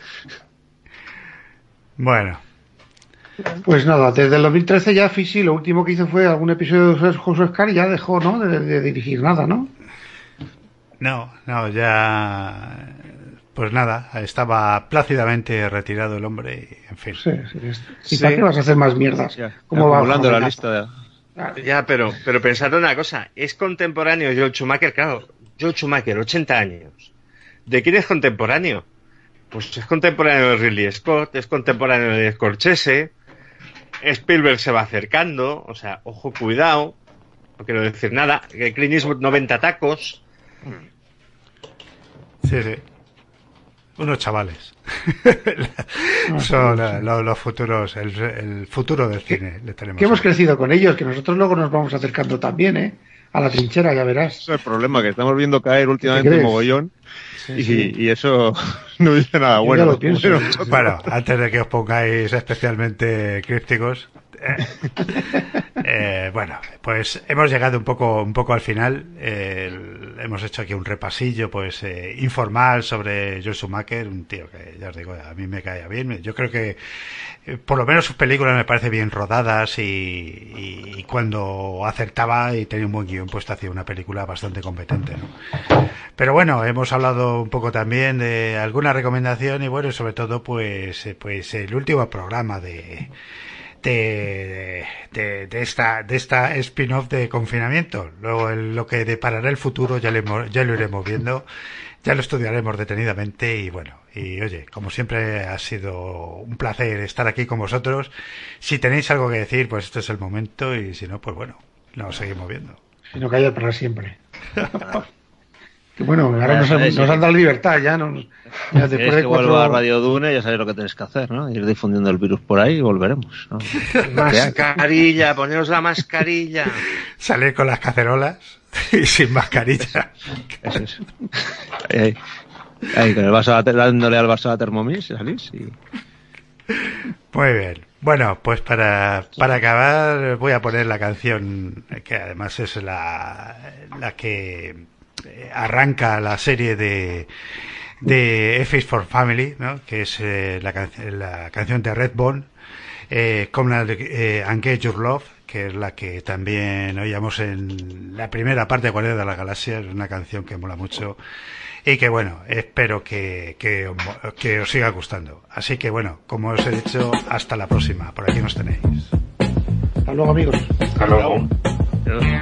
Bueno. Pues nada, desde el 2013 ya Fisi lo último que hizo fue algún episodio de José Oscar y ya dejó, ¿no? De, de dirigir nada, ¿no? No, no, ya. Pues nada, estaba plácidamente retirado el hombre y, en fin. Sí, sí. ¿Y para qué vas a hacer más mierdas? ¿Cómo va hablando la lista? Ya, pero, pero pensad una cosa, es contemporáneo Joel Schumacher, claro, Joel Schumacher, 80 años. ¿De quién es contemporáneo? Pues es contemporáneo de Ridley Scott, es contemporáneo de Scorsese, Spielberg se va acercando, o sea, ojo, cuidado, no quiero decir nada, Clint Eastwood 90 tacos, Sí, sí. Unos chavales. Son los, futuros, el, futuro del cine. Le tenemos que hemos crecido con ellos, que nosotros luego nos vamos acercando también, ¿eh? A la trinchera, ya verás. es el problema, que estamos viendo caer últimamente un mogollón. y, y, eso no dice nada bueno. Bueno, antes de que os pongáis especialmente crípticos, eh, eh, bueno, pues hemos llegado un poco, un poco al final. Eh, hemos hecho aquí un repasillo, pues eh, informal sobre Joel Schumacher, un tío que ya os digo, a mí me caía bien. Yo creo que eh, por lo menos sus películas me parecen bien rodadas y, cuando acertaba y tenía un buen guion, pues hacía una película bastante competente. ¿no? Pero bueno, hemos hablado un poco también de alguna recomendación y bueno, sobre todo, pues, pues el último programa de de, de, de esta, de esta spin-off de confinamiento. Luego el, lo que deparará el futuro ya, le, ya lo iremos viendo, ya lo estudiaremos detenidamente y bueno, y oye, como siempre ha sido un placer estar aquí con vosotros. Si tenéis algo que decir, pues este es el momento y si no, pues bueno, nos seguimos viendo. Si no calla para siempre. bueno, ahora nos, nos, han dado libertad ya. Nos, ya después de que cuatro... vuelva a Radio Dune, ya sabéis lo que tenéis que hacer, ¿no? Ir difundiendo el virus por ahí y volveremos. ¿no? mascarilla, poneros la mascarilla. Salir con las cacerolas y sin mascarilla. Eso es. Ahí, ahí. ahí con el vaso, dándole al vaso a Thermomix, salís y... Muy bien. Bueno, pues para, para acabar voy a poner la canción que además es la, la que arranca la serie de, de F is for Family, ¿no? que es eh, la, can la, canción de Redbone, eh, como la de eh, Engage Your Love, que es la que también oíamos en la primera parte de Guardia de la Galaxia, es una canción que mola mucho y que bueno, espero que, que, que os siga gustando. Así que bueno, como os he dicho, hasta la próxima, por aquí nos tenéis. Hasta luego amigos. Hasta luego. Hasta luego.